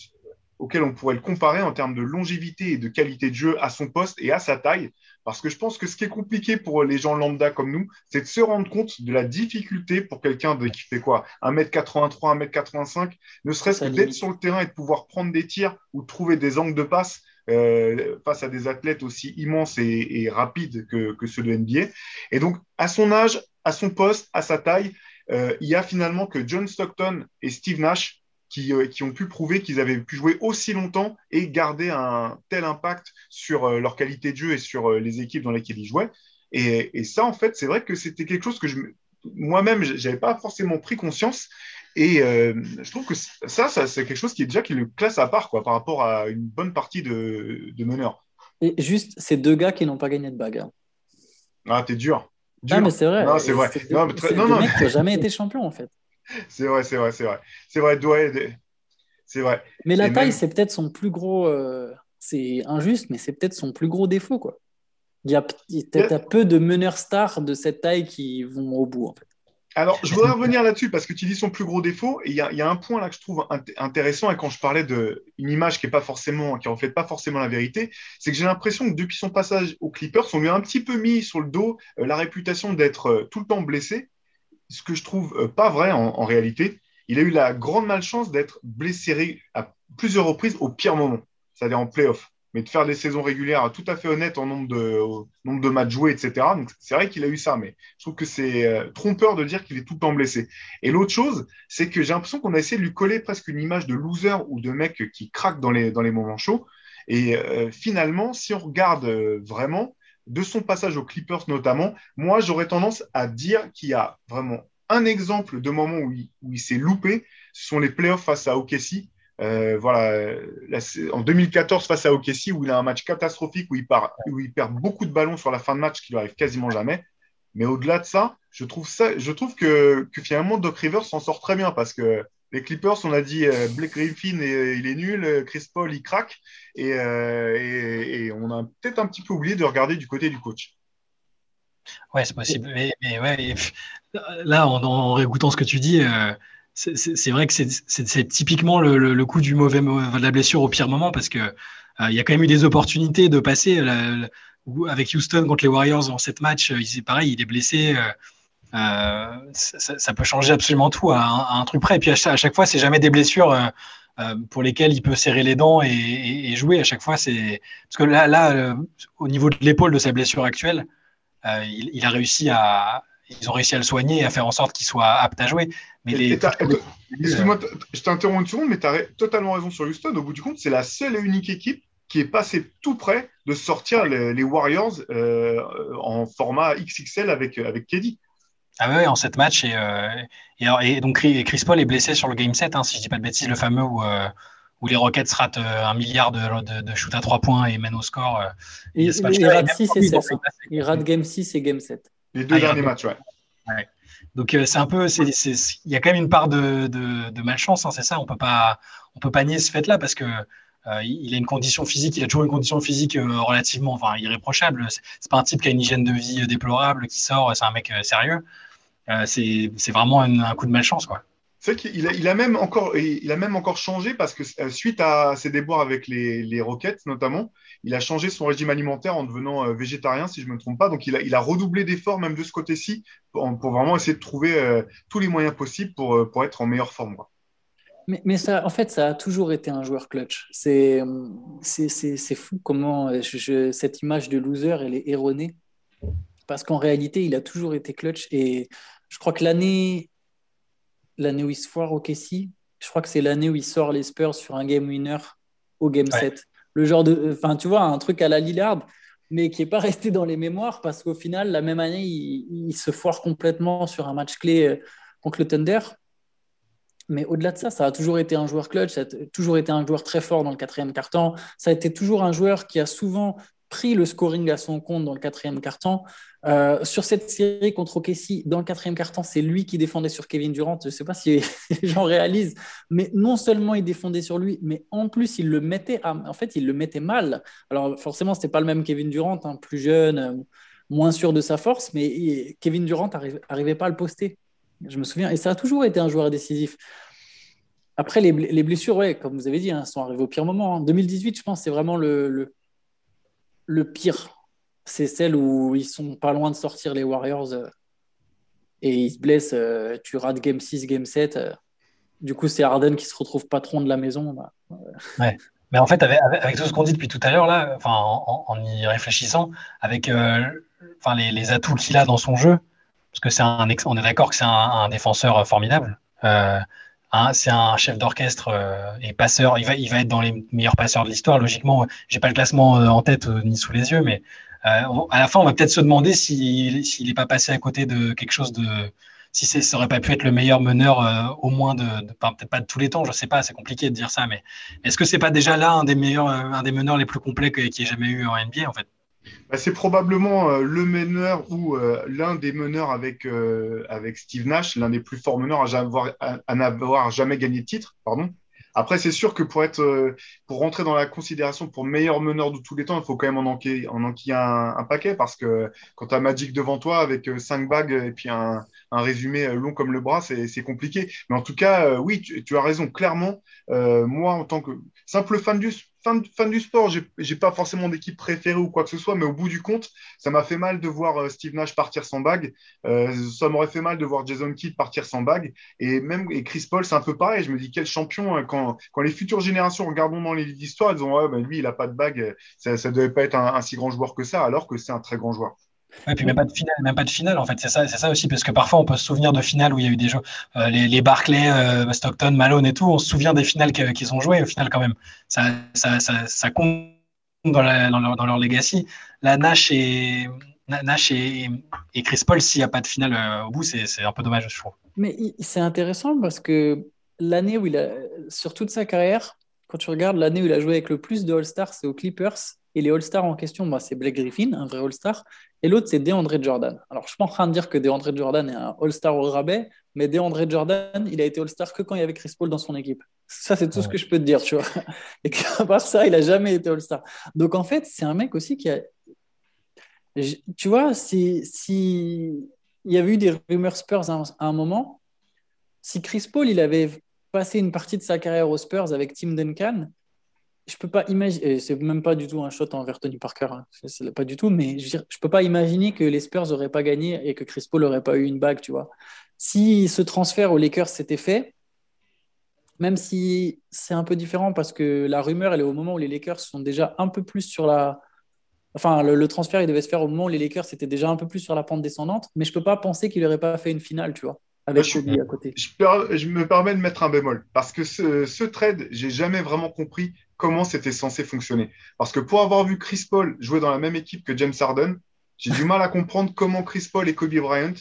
auxquels on pourrait le comparer en termes de longévité et de qualité de jeu à son poste et à sa taille. Parce que je pense que ce qui est compliqué pour les gens lambda comme nous, c'est de se rendre compte de la difficulté pour quelqu'un qui fait quoi? 1m83, 1m85, ne serait-ce que d'être sur le terrain et de pouvoir prendre des tirs ou trouver des angles de passe euh, face à des athlètes aussi immenses et, rapides que, que, ceux de NBA. Et donc, à son âge, à son poste, à sa taille, euh, il y a finalement que John Stockton et Steve Nash qui, euh, qui ont pu prouver qu'ils avaient pu jouer aussi longtemps et garder un tel impact sur euh, leur qualité de jeu et sur les équipes dans lesquelles ils jouaient. Et, et ça, en fait, c'est vrai que c'était quelque chose que je, moi-même, je n'avais pas forcément pris conscience. Et je trouve que ça, ça c'est quelque chose qui est déjà qui le classe à part quoi, par rapport à une bonne partie de, de meneurs. Et juste, ces deux gars qui n'ont pas gagné de bagarre. Ah, t'es dur. Non, mais c'est vrai. Non, c'est vrai. Non, mais très... non, non. qui n'a jamais été champion, en fait. C'est vrai, c'est vrai, c'est vrai. C'est vrai, ouais, c'est vrai. Mais la taille, c'est peut-être son plus gros. Euh, c'est injuste, mais c'est peut-être son plus gros défaut, quoi. Il y a, peut-être peu de meneurs stars de cette taille qui vont au bout, en fait. Alors, je voudrais revenir là-dessus parce que tu dis son plus gros défaut. Il y, a un point là que je trouve intéressant. Et quand je parlais d'une image qui est pas forcément, qui reflète pas forcément la vérité, c'est que j'ai l'impression que depuis son passage aux Clippers, on lui a un petit peu mis sur le dos euh, la réputation d'être euh, tout le temps blessé. Ce que je trouve euh, pas vrai en, réalité. Il a eu la grande malchance d'être blessé à plusieurs reprises au pire moment, c'est-à-dire en playoff mais de faire des saisons régulières tout à fait honnêtes en nombre de, nombre de matchs joués, etc. Donc c'est vrai qu'il a eu ça, mais je trouve que c'est euh, trompeur de dire qu'il est tout le temps blessé. Et l'autre chose, c'est que j'ai l'impression qu'on a essayé de lui coller presque une image de loser ou de mec qui craque dans les, moments chauds. Et euh, finalement, si on regarde euh, vraiment, de son passage aux Clippers notamment, moi j'aurais tendance à dire qu'il y a vraiment un exemple de moment où il, il s'est loupé, ce sont les playoffs face à OKC euh, voilà, en 2014 face à OKC, où il a un match catastrophique, où il, perd beaucoup de ballons sur la fin de match, qui lui arrive quasiment jamais. Mais au-delà de ça, je trouve, ça, je trouve que, finalement Doc Rivers s'en sort très bien parce que les Clippers, on a dit euh, Blake Griffin, il est nul, Chris Paul, il craque. Et, euh, on a peut-être un petit peu oublié de regarder du côté du coach. Ouais, c'est possible. Mais, ouais, là, en, réécoutant ce que tu dis, c'est vrai que c'est typiquement le, coup du mauvais de la blessure au pire moment parce que euh, y a quand même eu des opportunités de passer avec Houston contre les Warriors en sept matchs. Euh, il pareil, il est blessé. Euh, ça, peut changer absolument tout à un, truc près. Et puis à chaque, fois, c'est jamais des blessures pour lesquelles il peut serrer les dents et, jouer. À chaque fois, c'est parce que là au niveau de l'épaule de sa blessure actuelle, il, a réussi à, ils ont réussi à le soigner et à faire en sorte qu'il soit apte à jouer. Mais les... Excuse-moi, je t'interromps une seconde, mais tu as totalement raison sur Houston. Au bout du compte, c'est la seule et unique équipe qui est passée tout près de sortir les, Warriors euh, en format XXL avec, avec Keddy. Ah oui, en 7 matchs. Euh, et, et, donc Chris Paul est blessé sur le Game 7, hein, si je ne dis pas de bêtises, le fameux où, euh, où les Rockets ratent un milliard de, de, shoot à 3 points et mènent au score. il, rate 6 et 7. Il rate Game 6 et Game 7. Les deux ah, derniers matchs, ouais. Donc euh, c'est un peu, il y a quand même une part de, de, malchance, hein, c'est ça. On peut pas, on peut pas nier ce fait-là parce que euh, il a une condition physique, il a toujours une condition physique euh, relativement, enfin irréprochable. C'est pas un type qui a une hygiène de vie déplorable, qui sort, c'est un mec sérieux. c'est vraiment un, coup de malchance, quoi. C'est qu'il a, il a, même encore, il a même encore changé parce que euh, suite à ses déboires avec les, les Rockets notamment, il a changé son régime alimentaire en devenant euh, végétarien, si je ne me trompe pas. Donc il a, redoublé d'efforts même de ce côté-ci pour, vraiment essayer de trouver euh, tous les moyens possibles pour, pour être en meilleure forme. Mais, ça, en fait, ça a toujours été un joueur clutch. C'est fou comment cette image de loser, elle est erronée. Parce qu'en réalité, il a toujours été clutch. Et je crois que l'année l'année où il se foire au Kessie. Je crois que c'est l'année où il sort les Spurs sur un game winner au game 7. Le genre de. Enfin, tu vois, un truc à la Lillard, mais qui n'est pas resté dans les mémoires parce qu'au final, la même année, il, se foire complètement sur un match clé euh, contre le Thunder. Mais au-delà de ça, ça a toujours été un joueur clutch, ça a toujours été un joueur très fort dans le quatrième quart-temps. Ça a été toujours un joueur qui a souvent pris le scoring à son compte dans le quatrième quart-temps. Euh, sur cette série contre OKC, dans le quatrième quart-temps, c'est lui qui défendait sur Kevin Durant. Je ne sais pas si les gens réalisent, mais non seulement il défendait sur lui, mais en plus il le mettait, en fait, il le mettait mal. Alors forcément, c'était pas le même Kevin Durant, hein, plus jeune, euh, moins sûr de sa force, mais Kevin Durant n'arrivait pas à le poster. Je me souviens, et ça a toujours été un joueur décisif. Après, les, blessures, ouais, comme vous avez dit, hein, sont arrivées au pire moment. En 2018, je pense, c'est vraiment le pire, c'est celle où ils sont pas loin de sortir les Warriors euh, et ils se blessent. Euh, tu rates game 6, game 7. Euh. du coup, c'est Harden qui se retrouve patron de la maison. Bah. Mais en fait, avec, tout ce qu'on dit depuis tout à l'heure, là, en, y réfléchissant, avec les, atouts qu'il a dans son jeu, parce que c'est un, on est d'accord que c'est un, défenseur formidable. Hein, c'est un chef d'orchestre euh, et passeur. Il va, il va être dans les meilleurs passeurs de l'histoire. Logiquement, j'ai pas le classement euh, en tête euh, ni sous les yeux, mais à la fin, on va peut-être se demander s'il s'il n'est pas passé à côté de quelque chose de. Si ça aurait pas pu être le meilleur meneur, au moins de, peut-être pas de tous les temps, je sais pas, c'est compliqué de dire ça, mais est-ce que c'est pas déjà là un des meilleurs, un des meneurs les plus complets qu'il y ait jamais eu en NBA en fait? C'est probablement euh, le meneur ou euh, l'un des meneurs avec, euh, avec Steve Nash, l'un des plus forts meneurs à, n'avoir jamais gagné de titre. Pardon. Après, c'est sûr que pour être, rentrer dans la considération pour meilleur meneur de tous les temps, il faut quand même en enquiller, en un, paquet parce que quand tu as Magic devant toi avec cinq bagues et puis un, résumé long comme le bras, c'est compliqué. Mais en tout cas, oui, tu, tu, as raison. Clairement, moi, en tant que simple fan du fan, du sport, j'ai pas forcément d'équipe préférée ou quoi que ce soit, mais au bout du compte, ça m'a fait mal de voir euh, Steve Nash partir sans bague. Euh, ça m'aurait fait mal de voir Jason Kidd partir sans bague. Et même Chris Paul, c'est un peu pareil. Je me dis quel champion hein, quand, les futures générations regardent dans les livres d'histoire, elles ont ouais, ben lui, il a pas de bague. Ça, ne devait pas être un, si grand joueur que ça, alors que c'est un très grand joueur. Et puis même pas de finale, même pas de finale en fait, c'est ça, c'est ça aussi parce que parfois on peut se souvenir de finales où il y a eu des jeux, les, les, Barclay, euh, Stockton, Malone et tout, on se souvient des finales qu'ils ont jouées au final quand même, ça, ça, ça, compte dans, dans, leur, dans, leur, legacy. La Nash et Nash et, et Chris Paul, s'il n'y a pas de finale euh, au bout, c'est un peu dommage je trouve. Mais c'est intéressant parce que l'année où il a, sur toute sa carrière, quand tu regardes l'année où il a joué avec le plus de All-Stars, c'est aux Clippers. Et les All-Stars en question, bah, c'est Blake Griffin, un vrai All-Star. Et l'autre, c'est DeAndre Jordan. Alors, je suis pas en train de dire que DeAndre Jordan est un All-Star au rabais, mais DeAndre Jordan, il a été All-Star que quand il y avait Chris Paul dans son équipe. Ça, c'est tout ce que je peux te dire, tu vois. Et qu'à part ça, il a jamais été All-Star. Donc, en fait, c'est un mec aussi qui a. Tu vois, si, si il y avait eu des rumeurs Spurs à un moment, si Chris Paul, il avait passé une partie de sa carrière aux Spurs avec Tim Duncan, je peux pas imaginer, c'est même pas du tout un shot envers Tony Parker, hein. c'est pas du tout, mais je, ne peux pas imaginer que les Spurs n'auraient pas gagné et que Chris Paul n'aurait pas eu une bague, tu vois. Si ce transfert aux Lakers s'était fait, même si c'est un peu différent parce que la rumeur, elle est au moment où les Lakers sont déjà un peu plus sur la. Enfin, le, transfert, il devait se faire au moment où les Lakers étaient déjà un peu plus sur la pente descendante, mais je peux pas penser qu'il n'aurait pas fait une finale, tu vois avec je, à côté. Je, me permets de mettre un bémol parce que ce, ce trade, j'ai jamais vraiment compris comment c'était censé fonctionner. Parce que pour avoir vu Chris Paul jouer dans la même équipe que James Harden, j'ai du mal à comprendre comment Chris Paul et Kobe Bryant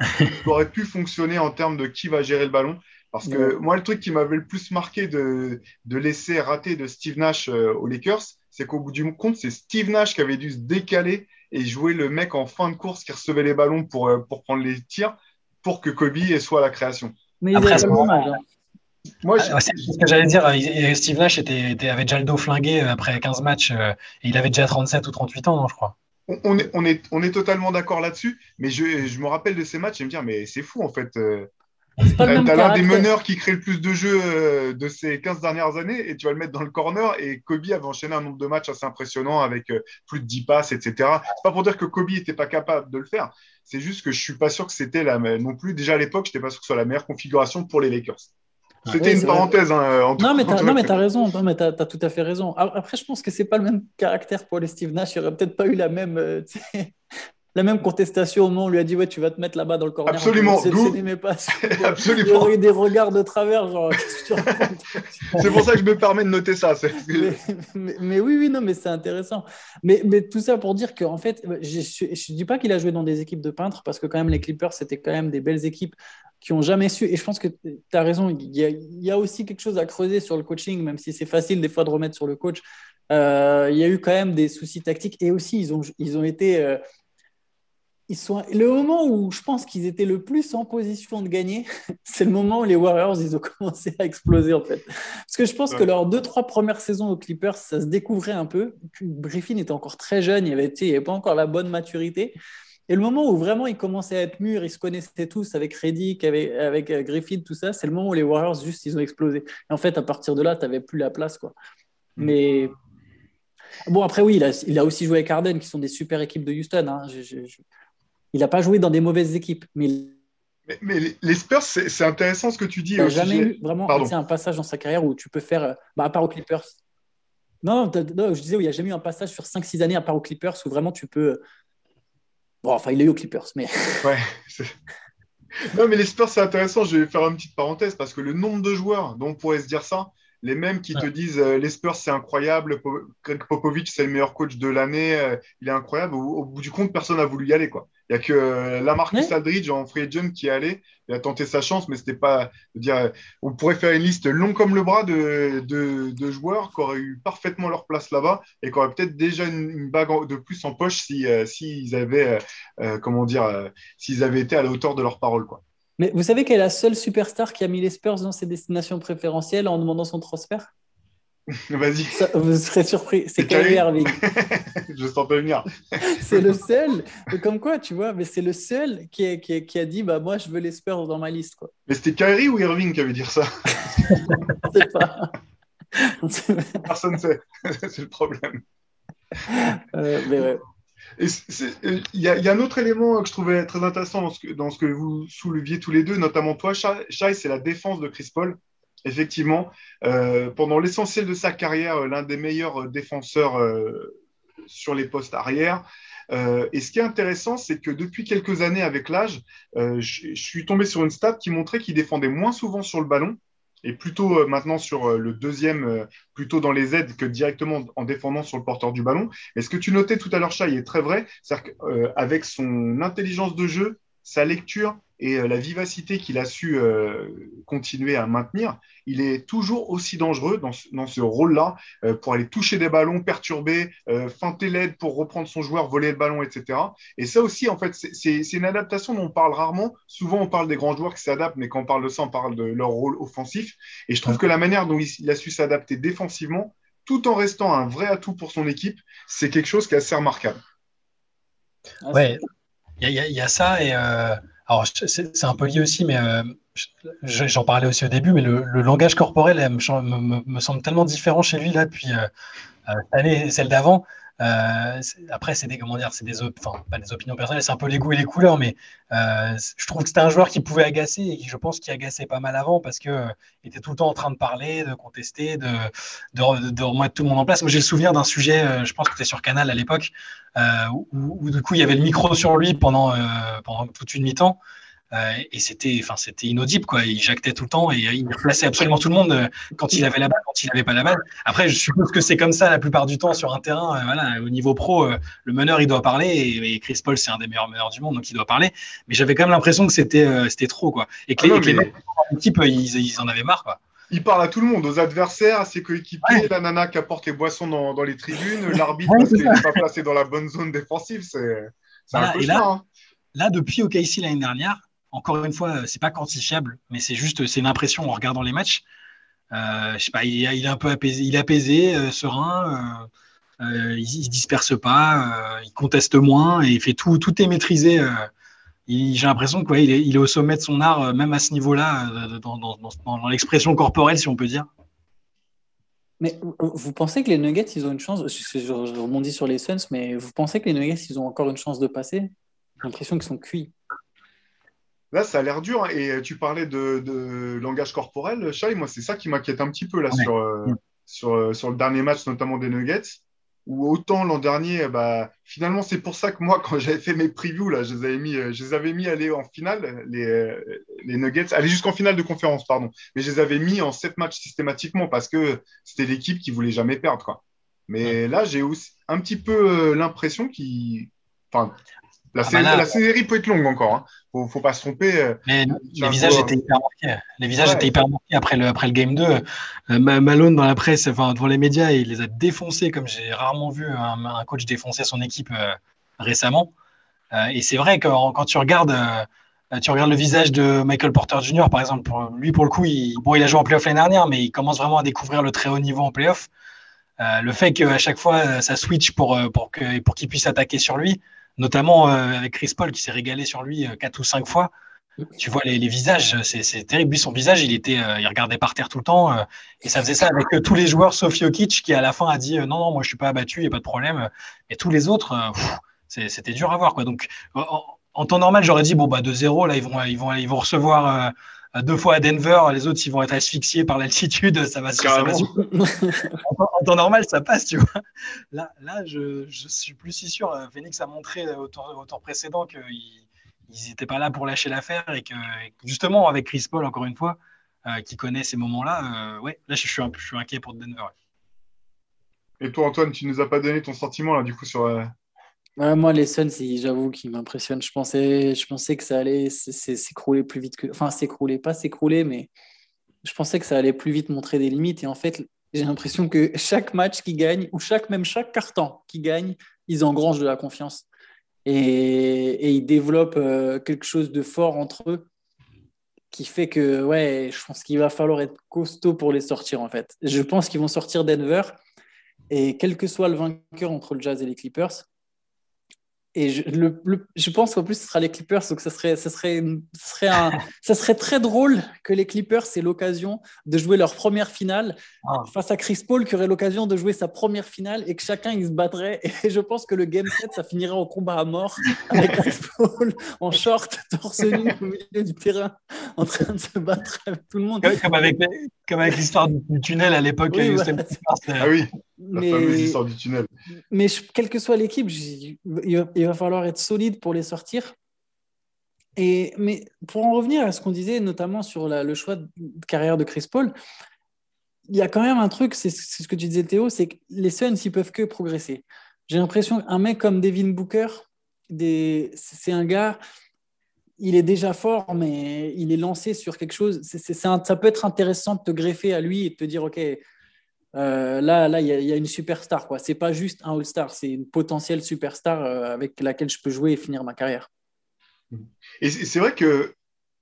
auraient pu fonctionner en termes de qui va gérer le ballon. Parce que moi, le truc qui m'avait le plus marqué de, de laisser rater de Steve Nash euh, aux Lakers, c'est qu'au bout du compte, c'est Steve Nash qui avait dû se décaler et jouer le mec en fin de course qui recevait les ballons pour, euh, pour prendre les tirs pour que Kobe soit à la création. Mais il Après. Moi, ah, c'est ce que j'allais dire. Steve Nash était, avait déjà le dos flingué euh, après 15 matchs euh, et il avait déjà 37 ou 38 ans, je crois. On est, on est, on est totalement d'accord là-dessus, mais je, je, me rappelle de ces matchs et me dire, mais c'est fou en fait. Euh, Tu as l'un des meneurs qui crée le plus de jeux de ces 15 dernières années et tu vas le mettre dans le corner. Et Kobe avait enchaîné un nombre de matchs assez impressionnant avec plus de 10 passes, etc. C'est pas pour dire que Kobe n'était pas capable de le faire. C'est juste que je suis pas sûr que c'était la non plus. Déjà à l'époque, je n'étais pas sûr que ce soit la meilleure configuration pour les Lakers. C'était une parenthèse. Hein, en non, mais tu as, raison. Non, mais tu as, tout à fait raison. Après, je pense que c'est pas le même caractère pour les Steve Nash. Il n'y aurait peut-être pas eu la même, euh, la même contestation au moment où on lui a dit ouais tu vas te mettre là-bas dans le corner. Absolument. Absolument. Y aurait eu des regards de travers genre. c'est pour ça que je me permets de noter ça. Mais, oui oui non mais c'est intéressant. Mais, mais tout ça pour dire qu'en fait je ne dis pas qu'il a joué dans des équipes de peintres parce que quand même les Clippers c'était quand même des belles équipes qui ont jamais su. Et je pense que tu as raison. Il y, a, il y, a, aussi quelque chose à creuser sur le coaching même si c'est facile des fois de remettre sur le coach. Euh, il y a eu quand même des soucis tactiques et aussi ils ont, ils ont été euh, ils sont... Le moment où je pense qu'ils étaient le plus en position de gagner, c'est le moment où les Warriors ils ont commencé à exploser en fait. Parce que je pense que leurs deux, trois premières saisons aux Clippers, ça se découvrait un peu. Griffin était encore très jeune, il n'y avait, avait, pas encore la bonne maturité. Et le moment où vraiment ils commençaient à être mûrs, ils se connaissaient tous avec Reddick, avec, avec euh, Griffin, tout ça, c'est le moment où les Warriors juste ils ont explosé. Et en fait, à partir de là, tu n'avais plus la place. quoi. Mm. Mais bon, après, oui, il a, il a, aussi joué avec Harden, qui sont des super équipes de Houston. Hein. je, il n'a pas joué dans des mauvaises équipes. Mais, mais, les Spurs, c'est intéressant ce que tu dis. Il n'a jamais eu vraiment un passage dans sa carrière où tu peux faire, euh, bah, à part aux Clippers. Non, je disais, il n'y a jamais eu un passage sur 5-6 années à part aux Clippers où vraiment tu peux. Euh, bon, enfin, il est eu aux Clippers, mais. Ouais. non, mais les Spurs, c'est intéressant. Je vais faire une petite parenthèse parce que le nombre de joueurs dont on pourrait se dire ça, les mêmes qui te disent euh, les Spurs c'est incroyable, Greg Popovich c'est le meilleur coach de l'année, il est incroyable. Au, bout du compte, personne n'a voulu y aller quoi. Il n'y a que euh, Lamarcus Aldridge en free agent qui est allé. Il a tenté sa chance, mais c'était pas. Dire, on pourrait faire une liste longue comme le bras de, de, joueurs qui auraient eu parfaitement leur place là-bas et qui auraient peut-être déjà une, bague de plus en poche si, euh, s'ils avaient, euh, comment dire, s'ils avaient été à la hauteur de leur parole, quoi. Mais vous savez quelle est la seule superstar qui a mis les Spurs dans ses destinations préférentielles en demandant son transfert? Vas-y. Vous serez surpris. C'est Kyrie Irving. je sens pas venir. c'est le seul. Comme quoi, tu vois, mais c'est le seul qui, qui, qui, a dit bah moi je veux les Spurs dans ma liste quoi. Mais c'était Kyrie ou Irving qui avait dire ça? Je sais pas. Personne ne sait. c'est le problème. Euh, mais ouais. Il y, a un autre élément que je trouvais très intéressant dans ce que, dans ce que vous souleviez tous les deux, notamment toi, Shai, c'est la défense de Chris Paul effectivement, euh, pendant l'essentiel de sa carrière, euh, l'un des meilleurs euh, défenseurs sur les postes arrière. et ce qui est intéressant, c'est que depuis quelques années, avec l'âge, je, suis tombé sur une stat qui montrait qu'il défendait moins souvent sur le ballon et plutôt maintenant sur le deuxième, plutôt dans les aides que directement en défendant sur le porteur du ballon. Et ce que tu notais tout à l'heure, Chat, il est très vrai, c'est-à-dire qu'avec son intelligence de jeu, sa lecture et euh, la vivacité qu'il a su euh, continuer à maintenir, il est toujours aussi dangereux dans ce, rôle-là euh, pour aller toucher des ballons, perturber, feinter l'aide pour reprendre son joueur, voler le ballon, etc. Et ça aussi, en fait, c'est une adaptation dont on parle rarement. Souvent, on parle des grands joueurs qui s'adaptent, mais quand on parle de ça, on parle de leur rôle offensif. Et je trouve que la manière dont il, a su s'adapter défensivement, tout en restant un vrai atout pour son équipe, c'est quelque chose qui est assez remarquable. Ouais, il y, a ça et alors, c'est un peu lié aussi, mais euh, j'en parlais aussi au début, mais le, langage corporel me, semble tellement différent chez lui là depuis euh, euh, l'année et celle d'avant. Après, c'est des comment c'est des, opinions personnelles, c'est un peu les goûts et les couleurs, mais je trouve que c'était un joueur qui pouvait agacer et qui, je pense, qui agaçait pas mal avant parce que il était tout le temps en train de parler, de contester, de, remettre tout le monde en place. Moi, j'ai le souvenir d'un sujet, je pense que c'était sur Canal à l'époque, euh, où, du coup il y avait le micro sur lui pendant, euh, pendant toute une mi-temps. Euh, et c'était, enfin, c'était inaudible, quoi. Il jactait tout le temps et il replaçait absolument tout le monde quand il avait la balle, quand il n'avait pas la balle. Après, je suppose que c'est comme ça la plupart du temps sur un terrain. voilà, au niveau pro, le meneur il doit parler et, Chris Paul c'est un des meilleurs meneurs du monde, donc il doit parler. Mais j'avais quand même l'impression que c'était, c'était trop, quoi. Et que, ah les, équipes, ils, ils, en avaient marre, quoi il parle à tout le monde, aux adversaires, à ses coéquipiers, la nana qui apporte les boissons dans, les tribunes, l'arbitre parce qu'il n'est pas placé dans la bonne zone défensive. C'est un peu là, hein. là, depuis OKC l'année dernière, encore une fois, c'est pas quantifiable, mais c'est juste, c'est une en regardant les matchs. Euh, je sais pas, il, est un peu apaisé, il apaisé, euh, serein, euh, il, ne se disperse pas, il conteste moins et il fait tout, tout est maîtrisé j'ai l'impression qu'il est, il est, au sommet de son art, même à ce niveau-là, dans, dans l'expression corporelle, si on peut dire. Mais vous pensez que les Nuggets, ils ont une chance je, rebondis sur les Suns, mais vous pensez que les Nuggets, ils ont encore une chance de passer? J'ai l'impression qu'ils sont cuits. Là, ça a l'air dur. Hein. Et tu parlais de, langage corporel, Shai. Moi, c'est ça qui m'inquiète un petit peu là sur, euh, sur, euh, sur, le dernier match, notamment des Nuggets ou autant l'an dernier, bah, finalement, c'est pour ça que moi, quand j'avais fait mes previews, là, je les avais mis, euh, je les avais mis aller en finale, les, les Nuggets, aller jusqu'en finale de conférence, pardon. Mais je les avais mis en sept matchs systématiquement parce que c'était l'équipe qui voulait jamais perdre, quoi. Mais là, j'ai aussi un petit peu l'impression qu'il, enfin, la, ah bah série, peut être longue encore. Hein. Faut, faut pas se tromper. Euh, Mais les visages étaient hyper marqués. Les visages étaient hyper marqués après le, après le game 2. Euh, Malone, dans la presse, enfin, devant les médias, il les a défoncés comme j'ai rarement vu un, coach défoncer son équipe euh, récemment. et c'est vrai que quand tu regardes, tu regardes le visage de Michael Porter Jr., par exemple, lui, pour le coup, il, bon, il a joué en playoff l'année dernière, mais il commence vraiment à découvrir le très haut niveau en playoff. le fait qu'à chaque fois, ça switch pour, pour qu'il pour qu'il puisse attaquer sur lui, notamment euh, avec Chris Paul qui s'est régalé sur lui euh, quatre ou cinq fois. Tu vois les, visages, c'est terrible. Lui, son visage, il était, euh, il regardait par terre tout le temps, et ça faisait ça avec tous les joueurs, sauf Jokic, qui à la fin a dit non, non, moi je suis pas abattu, il n'y a pas de problème. Et tous les autres, c'était dur à voir, quoi. Donc, en, temps normal, j'aurais dit bon bah 2-0, là ils vont, ils vont, ils vont recevoir deux fois à Denver, les autres ils vont être asphyxiés par l'altitude, ça va, ça va en, temps normal, ça passe, tu vois. Là, là je, je suis plus si sûr. Phoenix a montré au tour, au tour précédent qu'ils n'étaient pas là pour lâcher l'affaire et que justement avec Chris Paul, encore une fois, euh, qui connaît ces moments-là, euh, ouais, là je suis, un, je suis inquiet pour Denver. Et toi, Antoine, tu nous as pas donné ton sentiment là, du coup, sur, euh, moi, les Suns, j'avoue qu'ils m'impressionnent. Je pensais, je pensais que ça allait s'écrouler plus vite que. Enfin, s'écrouler, pas s'écrouler, mais je pensais que ça allait plus vite montrer des limites. Et en fait, j'ai l'impression que chaque match qui gagne, ou chaque, même chaque carton qui gagne, ils engrangent de la confiance. Et, et ils développent euh, quelque chose de fort entre eux qui fait que, ouais, je pense qu'il va falloir être costaud pour les sortir, en fait. Je pense qu'ils vont sortir Denver. Et quel que soit le vainqueur entre le Jazz et les Clippers, et je, le, je pense qu'en plus, ce sera les Clippers, donc ça serait, ça serait, ça serait, un, ça serait très drôle que les Clippers aient l'occasion de jouer leur première finale ah. face à Chris Paul, qui aurait l'occasion de jouer sa première finale et que chacun il se battrait. Et je pense que le Game 7, ça finirait au combat à mort avec Chris Paul en short, torse nu au milieu du terrain, en train de se battre avec tout le monde. Comme avec, comme avec l'histoire du tunnel à l'époque. Oui, ah oui. La mais, fameuse histoire du tunnel. Mais quelle que soit l'équipe, il, va falloir être solide pour les sortir. Et, mais pour en revenir à ce qu'on disait, notamment sur le choix de carrière de Chris Paul, il y a quand même un truc, c'est ce que tu disais Théo, c'est que les Suns, ils peuvent que progresser. J'ai l'impression qu'un mec comme Devin Booker, c'est un gars, il est déjà fort, mais il est lancé sur quelque chose. ça peut être intéressant de te greffer à lui et de te dire, OK, euh, là, là, il y, a une superstar. Ce n'est pas juste un All-Star, c'est une potentielle superstar euh, avec laquelle je peux jouer et finir ma carrière. Et c'est vrai que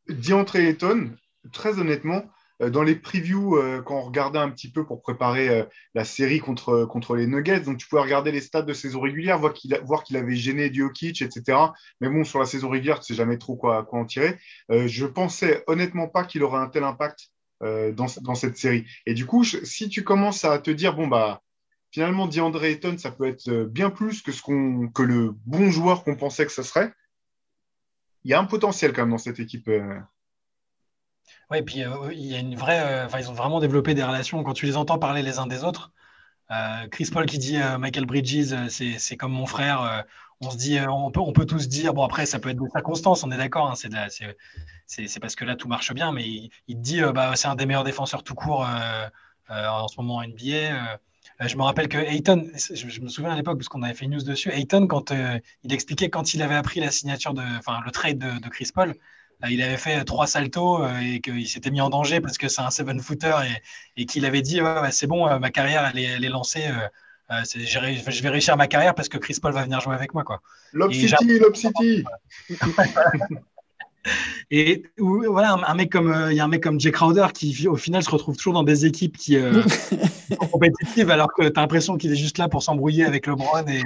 DeAndre Ayton, très honnêtement, euh, dans les previews, quand on regardait un petit peu pour préparer la série contre, contre les Nuggets, donc tu pouvais regarder les stats de saison régulière, voir qu'il avait gêné Jokic, etc. Mais bon, sur la saison régulière, tu sais jamais trop quoi, quoi en tirer. je pensais honnêtement pas qu'il aurait un tel impact euh, dans, cette série. Et du coup, si tu commences à te dire, bon, bah, finalement, DeAndre Ayton, ça peut être euh, bien plus que, ce qu'on, que le bon joueur qu'on pensait que ça serait, il y a un potentiel quand même dans cette équipe. Euh. Oui, et puis il y a une vraie. Enfin, ils ont vraiment développé des relations. Quand tu les entends parler les uns des autres, Chris Paul qui dit Michael Bridges, c'est comme mon frère on se dit, euh, on peut, on peut tous dire, bon après ça peut être de circonstances, on est d'accord, hein, c'est parce que là tout marche bien, mais il, dit, euh, bah, c'est un des meilleurs défenseurs tout court euh, en ce moment en NBA. je me rappelle que Ayton, je, me souviens à l'époque parce qu'on avait fait une news dessus, Ayton quand il expliquait quand il avait appris la signature de, enfin le trade de, Chris Paul, il avait fait trois saltos et qu'il s'était mis en danger parce que c'est un seven footer et, qu'il avait dit, c'est bon, ma carrière elle est, elle est lancée euh, je vais réussir ma carrière parce que Chris Paul va venir jouer avec moi. Quoi. Lob City, Lob City. Et voilà, un, mec comme euh, il y a un mec comme Jake Crowder qui au final se retrouve toujours dans des équipes qui euh, sont compétitives alors que tu as l'impression qu'il est juste là pour s'embrouiller avec LeBron et,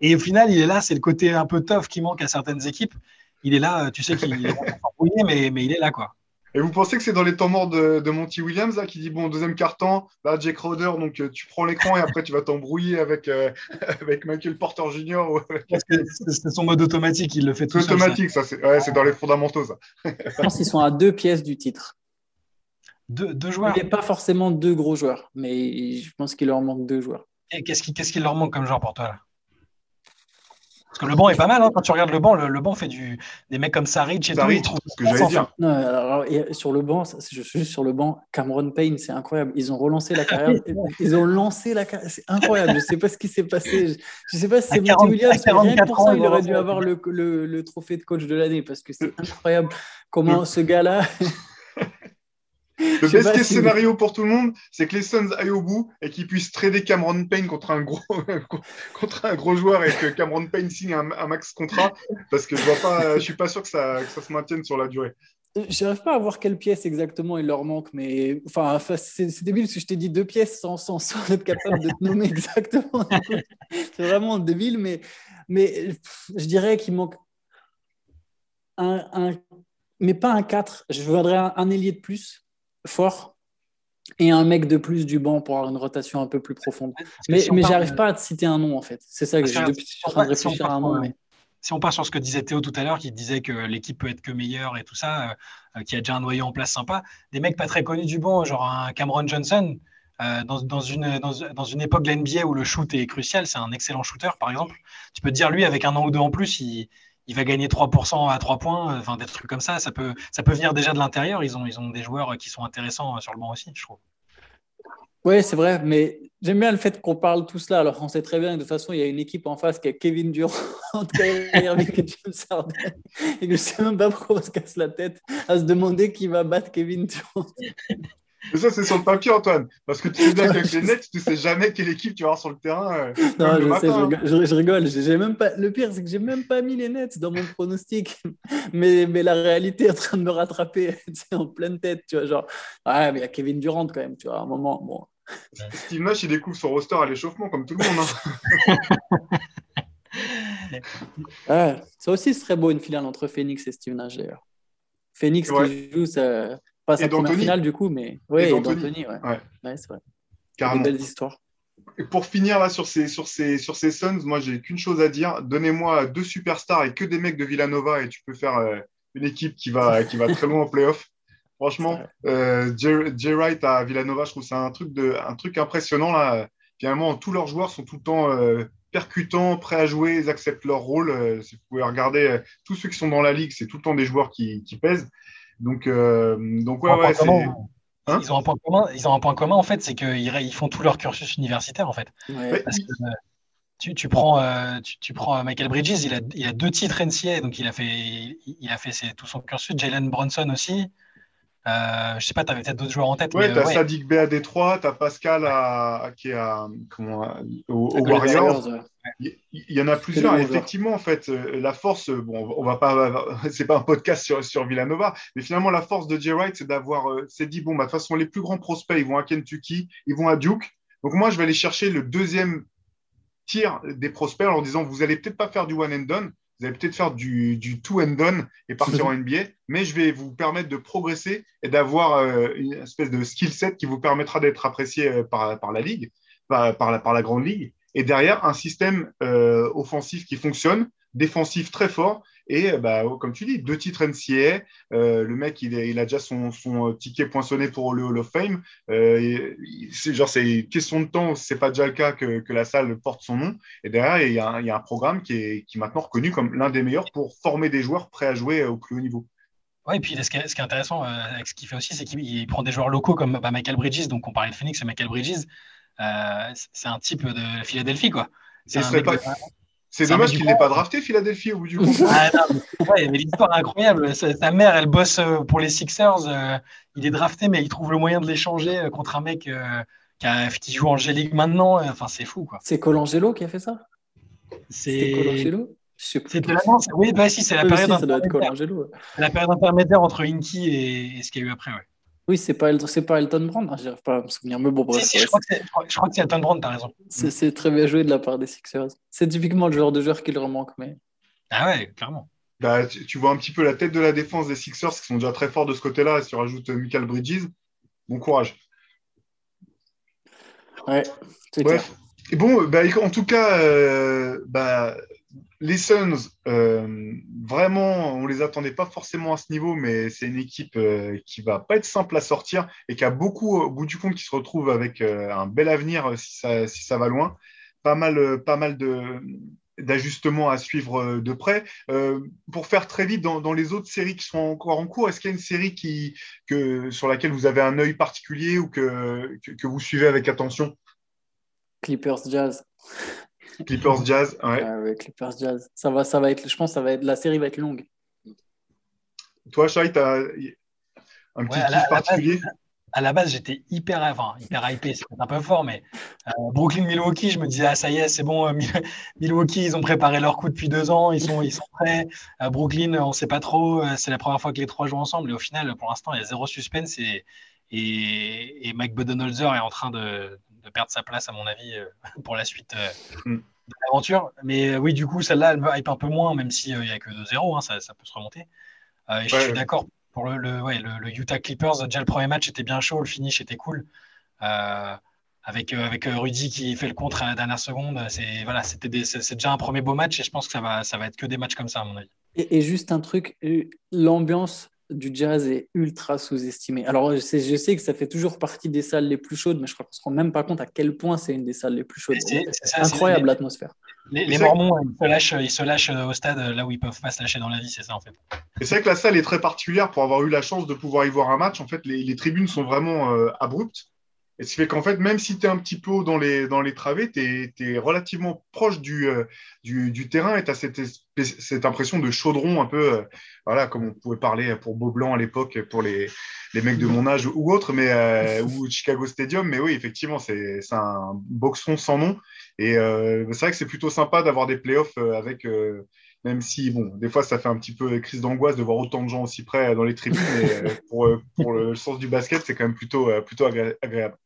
Et, au final, il est là, c'est le côté un peu tough qui manque à certaines équipes. Il est là, tu sais qu'il est embrouillé, mais, mais il est là, quoi. Et vous pensez que c'est dans les temps morts de, Monty Williams là, qui dit bon deuxième carton, là Jake Crowder, donc euh, tu prends l'écran et après tu vas t'embrouiller avec euh, avec Michael Porter Jr. C'est son mode automatique, il le fait tout seul. Automatique, ça, c'est ouais, dans les fondamentaux ça. Je pense qu'ils sont à deux pièces du titre. Deux, deux joueurs. Il n'est pas forcément deux gros joueurs, mais je pense qu'il leur manque deux joueurs. Qu'est-ce qui, qu'est-ce qui leur manque comme joueur pour toi là? Parce que le banc est pas mal, hein. quand tu regardes le banc, le, banc fait du... des mecs comme Saric et tout. Ils trouvent ce que j'allais dire. Non, alors, sur le banc, je suis juste sur le banc, Cameron Payne, c'est incroyable. Ils ont relancé la carrière. Ils ont lancé la carrière. C'est incroyable. Je ne sais pas ce qui s'est passé. Je ne sais pas si c'est Monty Williams, mais rien pour ça, il aurait dû avoir le, le, le trophée de coach de l'année parce que c'est incroyable comment ce gars-là. Le best case scénario pour tout le monde, c'est que les Suns aillent au bout et qu'ils puissent trader Cameron Payne contre un gros, contre un gros joueur et que Cameron Payne signe un, max contrat parce que je vois pas, je suis pas sûr que ça, que ça se maintienne sur la durée. Je n'arrive pas à voir quelle pièce exactement il leur manque, mais enfin, c'est débile parce que je t'ai dit deux pièces sans, sans, être capable de te nommer exactement. c'est vraiment débile, mais, mais je dirais qu'il manque un, un, mais pas un 4. Je voudrais un, un ailier de plus fort et un mec de plus du banc pour avoir une rotation un peu plus profonde. Mais, mais j'arrive pas à te citer un nom en fait. C'est ça que je suis en train de réfléchir à un nom. Si on part sur ce que disait Théo tout à l'heure, qui disait que l'équipe peut être que meilleure et tout ça, euh, qui a déjà un noyau en place sympa, des mecs pas très connus du banc, genre un Cameron Johnson, euh, dans, dans, une, dans, dans, une époque de l'NBA où le shoot est crucial, c'est un excellent shooter par exemple. Tu peux te dire, lui, avec un an ou deux en plus, il, il va gagner 3% à 3 points, enfin des trucs comme ça, ça peut, venir déjà de l'intérieur. Ils ont, des joueurs qui sont intéressants sur le banc aussi, je trouve. Oui, c'est vrai, mais j'aime bien le fait qu'on parle tout cela. Alors, on sait très bien que de toute façon, il y a une équipe en face qui a Kevin Durant, et James Harden, et que je ne sais même pas pourquoi on se casse la tête à se demander qui va battre Kevin Durant. Mais ça, c'est sur le papier, Antoine. Parce que tu sais bien qu'avec les Nets, tu sais jamais quelle équipe tu vas avoir sur le terrain. Euh, non, je sais, je, rigole. J'ai même pas... Le pire, c'est que j'ai même pas mis les Nets dans mon pronostic. mais, mais la réalité est en train de me rattraper en pleine tête. Tu vois, genre, ouais, mais il y a Kevin Durant quand même, tu vois, à un moment. Bon. Steve Nash, il découvre son roster à l'échauffement, comme tout le monde. Hein. ça aussi, ce serait beau une finale entre Phoenix et Steve Nash, d'ailleurs. Phoenix qui joue, ça pas sa première finale du coup, mais oui, d'Anthony, ouais. ouais. c'est vrai. Carrément. Des belles histoires. Et pour finir là sur ces, sur ces, sur ces Suns, moi j'ai qu'une chose à dire. Donnez-moi deux superstars et que des mecs de Villanova et tu peux faire euh, une équipe qui va, qui va très loin en playoff. Franchement, euh, Jay, Wright à Villanova, je trouve c'est un truc, de, un truc impressionnant là. Finalement, tous leurs joueurs sont tout le temps euh, percutants, prêts à jouer, ils acceptent leur rôle. Euh, si vous pouvez regarder tous ceux qui sont dans la ligue, c'est tout le temps des joueurs qui, qui pèsent. Donc, euh, donc ouais, ouais, hein ils, ont un point commun, ils ont un point commun, en fait, c'est qu'ils ils font tout leur cursus universitaire, en fait. Parce que, euh, tu, tu, prends, euh, tu, tu, prends Michael Bridges, il a, il a deux titres NCA, donc il a fait, il, a fait ses, tout son cursus. Jalen Bronson aussi. Euh, je sais pas, tu avais peut-être d'autres joueurs en tête. Ouais, tu as Sadik B à Détroit, tu as Pascal à, qui est à, comment, au, Warriors. Il, y en a plusieurs. Effectivement, en fait, euh, la force, bon, on va pas, c'est pas un podcast sur, sur Villanova, mais finalement, la force de Jay Wright, c'est d'avoir, euh, c'est dit, bon, bah, de toute façon, les plus grands prospects, ils vont à Kentucky, ils vont à Duke. Donc, moi, je vais aller chercher le deuxième tir des prospects en leur disant, vous allez peut-être pas faire du one and done, vous allez peut-être faire du, du two and done et partir en NBA, mais je vais vous permettre de progresser et d'avoir euh, une espèce de skill set qui vous permettra d'être apprécié euh, par, par la ligue, par, par, la, par la grande ligue. Et derrière, un système euh, offensif qui fonctionne, défensif très fort et euh, bah, comme tu dis, deux titres NCA. Euh, le mec, il, il, a déjà son, son, ticket poinçonné pour le Hall of Fame. Euh, c'est genre, c'est question de temps, c'est pas déjà le cas que, que, la salle porte son nom. Et derrière, il y a un, il y a un programme qui est, qui est maintenant reconnu comme l'un des meilleurs pour former des joueurs prêts à jouer au plus haut niveau. Oui, et puis ce qui est, ce qui est intéressant avec ce qu'il fait aussi, c'est qu'il prend des joueurs locaux comme bah, Michael Bridges. Donc, on parlait de Phoenix, c'est Michael Bridges. c'est un type de Philadelphie, quoi. C'est pas... C'est dommage qu'il n'ait pas drafté Philadelphie au bout du compte. ah, mais l'histoire est incroyable. Sa, mère, elle bosse euh, pour les Sixers. Euh, il est drafté, mais il trouve le moyen de l'échanger euh, contre un mec qui, a, qui joue en G-League maintenant. Enfin, c'est fou. quoi. C'est Colangelo qui a fait ça? C'est Colangelo? C'est la, oui, bah, si, c'est la, période intermédiaire. la période intermédiaire entre Inky et, ce qu'il y a eu après. Ouais. Oui, c'est pas, pas Elton Brand, hein, j'arrive pas à me souvenir. Mais bon, bref. je, crois que c'est Elton Brand, t'as raison. C'est très bien joué de la part des Sixers. C'est typiquement le genre de joueur qui leur manque. Mais... Ah ouais, clairement. Bah, tu, vois un petit peu la tête de la défense des Sixers qui sont déjà très forts de ce côté-là. Si tu rajoutes euh, Michael Bridges, bon courage. Ouais, c'est clair. Et bon, bah, en tout cas, euh, bah, les Suns, euh, vraiment, on les attendait pas forcément à ce niveau, mais c'est une équipe euh, qui va pas être simple à sortir et qui a beaucoup, au bout du compte, qui se retrouve avec euh, un bel avenir si ça, si ça va loin. Pas mal, pas mal de d'ajustements à suivre de près. pour faire très vite, dans, les autres séries qui sont encore en cours, est-ce qu'il y a une série qui, que, sur laquelle vous avez un œil particulier ou que, que vous suivez avec attention? Clippers Jazz. Clippers Jazz, ouais. Ah ouais. Clippers Jazz. Ça va, ça va être, je pense, ça va être, la série va être longue. Toi, Shai, tu as un petit ouais, particulier? à la base, j'étais hyper, enfin, hyper hypé, c'est un peu fort, mais euh, Brooklyn-Milwaukee, je me disais, ah, ça y est, c'est bon, euh, Milwaukee, ils ont préparé leur coup depuis deux ans, ils sont, ils sont prêts. Euh, Brooklyn, on ne sait pas trop, c'est la première fois que les trois jouent ensemble, et au final, pour l'instant, il y a zéro suspense, et, et, et Mike Budenholzer est en train de, de perdre sa place, à mon avis, euh, pour la suite euh, mm. de l'aventure. Mais euh, oui, du coup, celle-là, elle me hype un peu moins, même s'il n'y a que 2-0, hein, ça, ça, peut se remonter. et je suis d'accord pour le, le, Utah Clippers. Déjà, le premier match était bien chaud, le finish était cool. avec, avec Rudy qui fait le contre à la dernière seconde. C'est voilà, c'était c'est déjà un premier beau match et je pense que ça va, ça va être que des matchs comme ça, à mon avis. et juste un truc, l'ambiance du jazz est ultra sous-estimé. Alors, je sais, je sais, que ça fait toujours partie des salles les plus chaudes, mais je crois qu'on ne se rend même pas compte à quel point c'est une des salles les plus chaudes. C'est incroyable l'atmosphère. Les, Mormons, ils se, lâchent, ils se lâchent au stade là où ils peuvent pas se lâcher dans la vie, c'est ça en fait. Et c'est vrai que la salle est très particulière pour avoir eu la chance de pouvoir y voir un match. En fait, les, tribunes sont vraiment euh, abruptes. Et ce qui fait qu'en fait, même si tu es un petit peu dans les, dans les travées, tu es, relativement proche du, euh, du, terrain et tu as cette, cette, impression de chaudron un peu, euh, voilà, comme on pouvait parler pour Beaublanc à l'époque, pour les, les mecs de mon âge ou autre, mais, euh, ou Chicago Stadium. Mais oui, effectivement, c'est un boxon sans nom. Et c'est vrai que c'est plutôt sympa d'avoir des playoffs avec même si, bon, des fois, ça fait un petit peu crise d'angoisse de voir autant de gens aussi près dans les tribunes, mais pour, pour, le sens du basket, c'est quand même plutôt, plutôt agréable.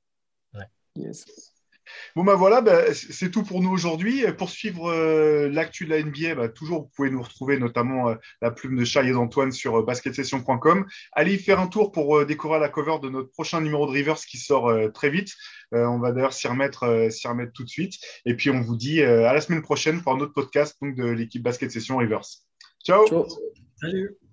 Bon, bah voilà, bah, c'est tout pour nous aujourd'hui. Pour suivre euh, l'actu de la NBA, bah, toujours, vous pouvez nous retrouver notamment euh, la plume de Charles et d'Antoine sur euh, basketsession.com. Allez y faire un tour pour découvrir la cover de notre prochain numéro de Rivers qui sort très vite. on va d'ailleurs s'y remettre, s'y remettre tout de suite. Et puis, on vous dit à la semaine prochaine pour un autre podcast donc, de l'équipe Basket Session Rivers. Ciao. Salut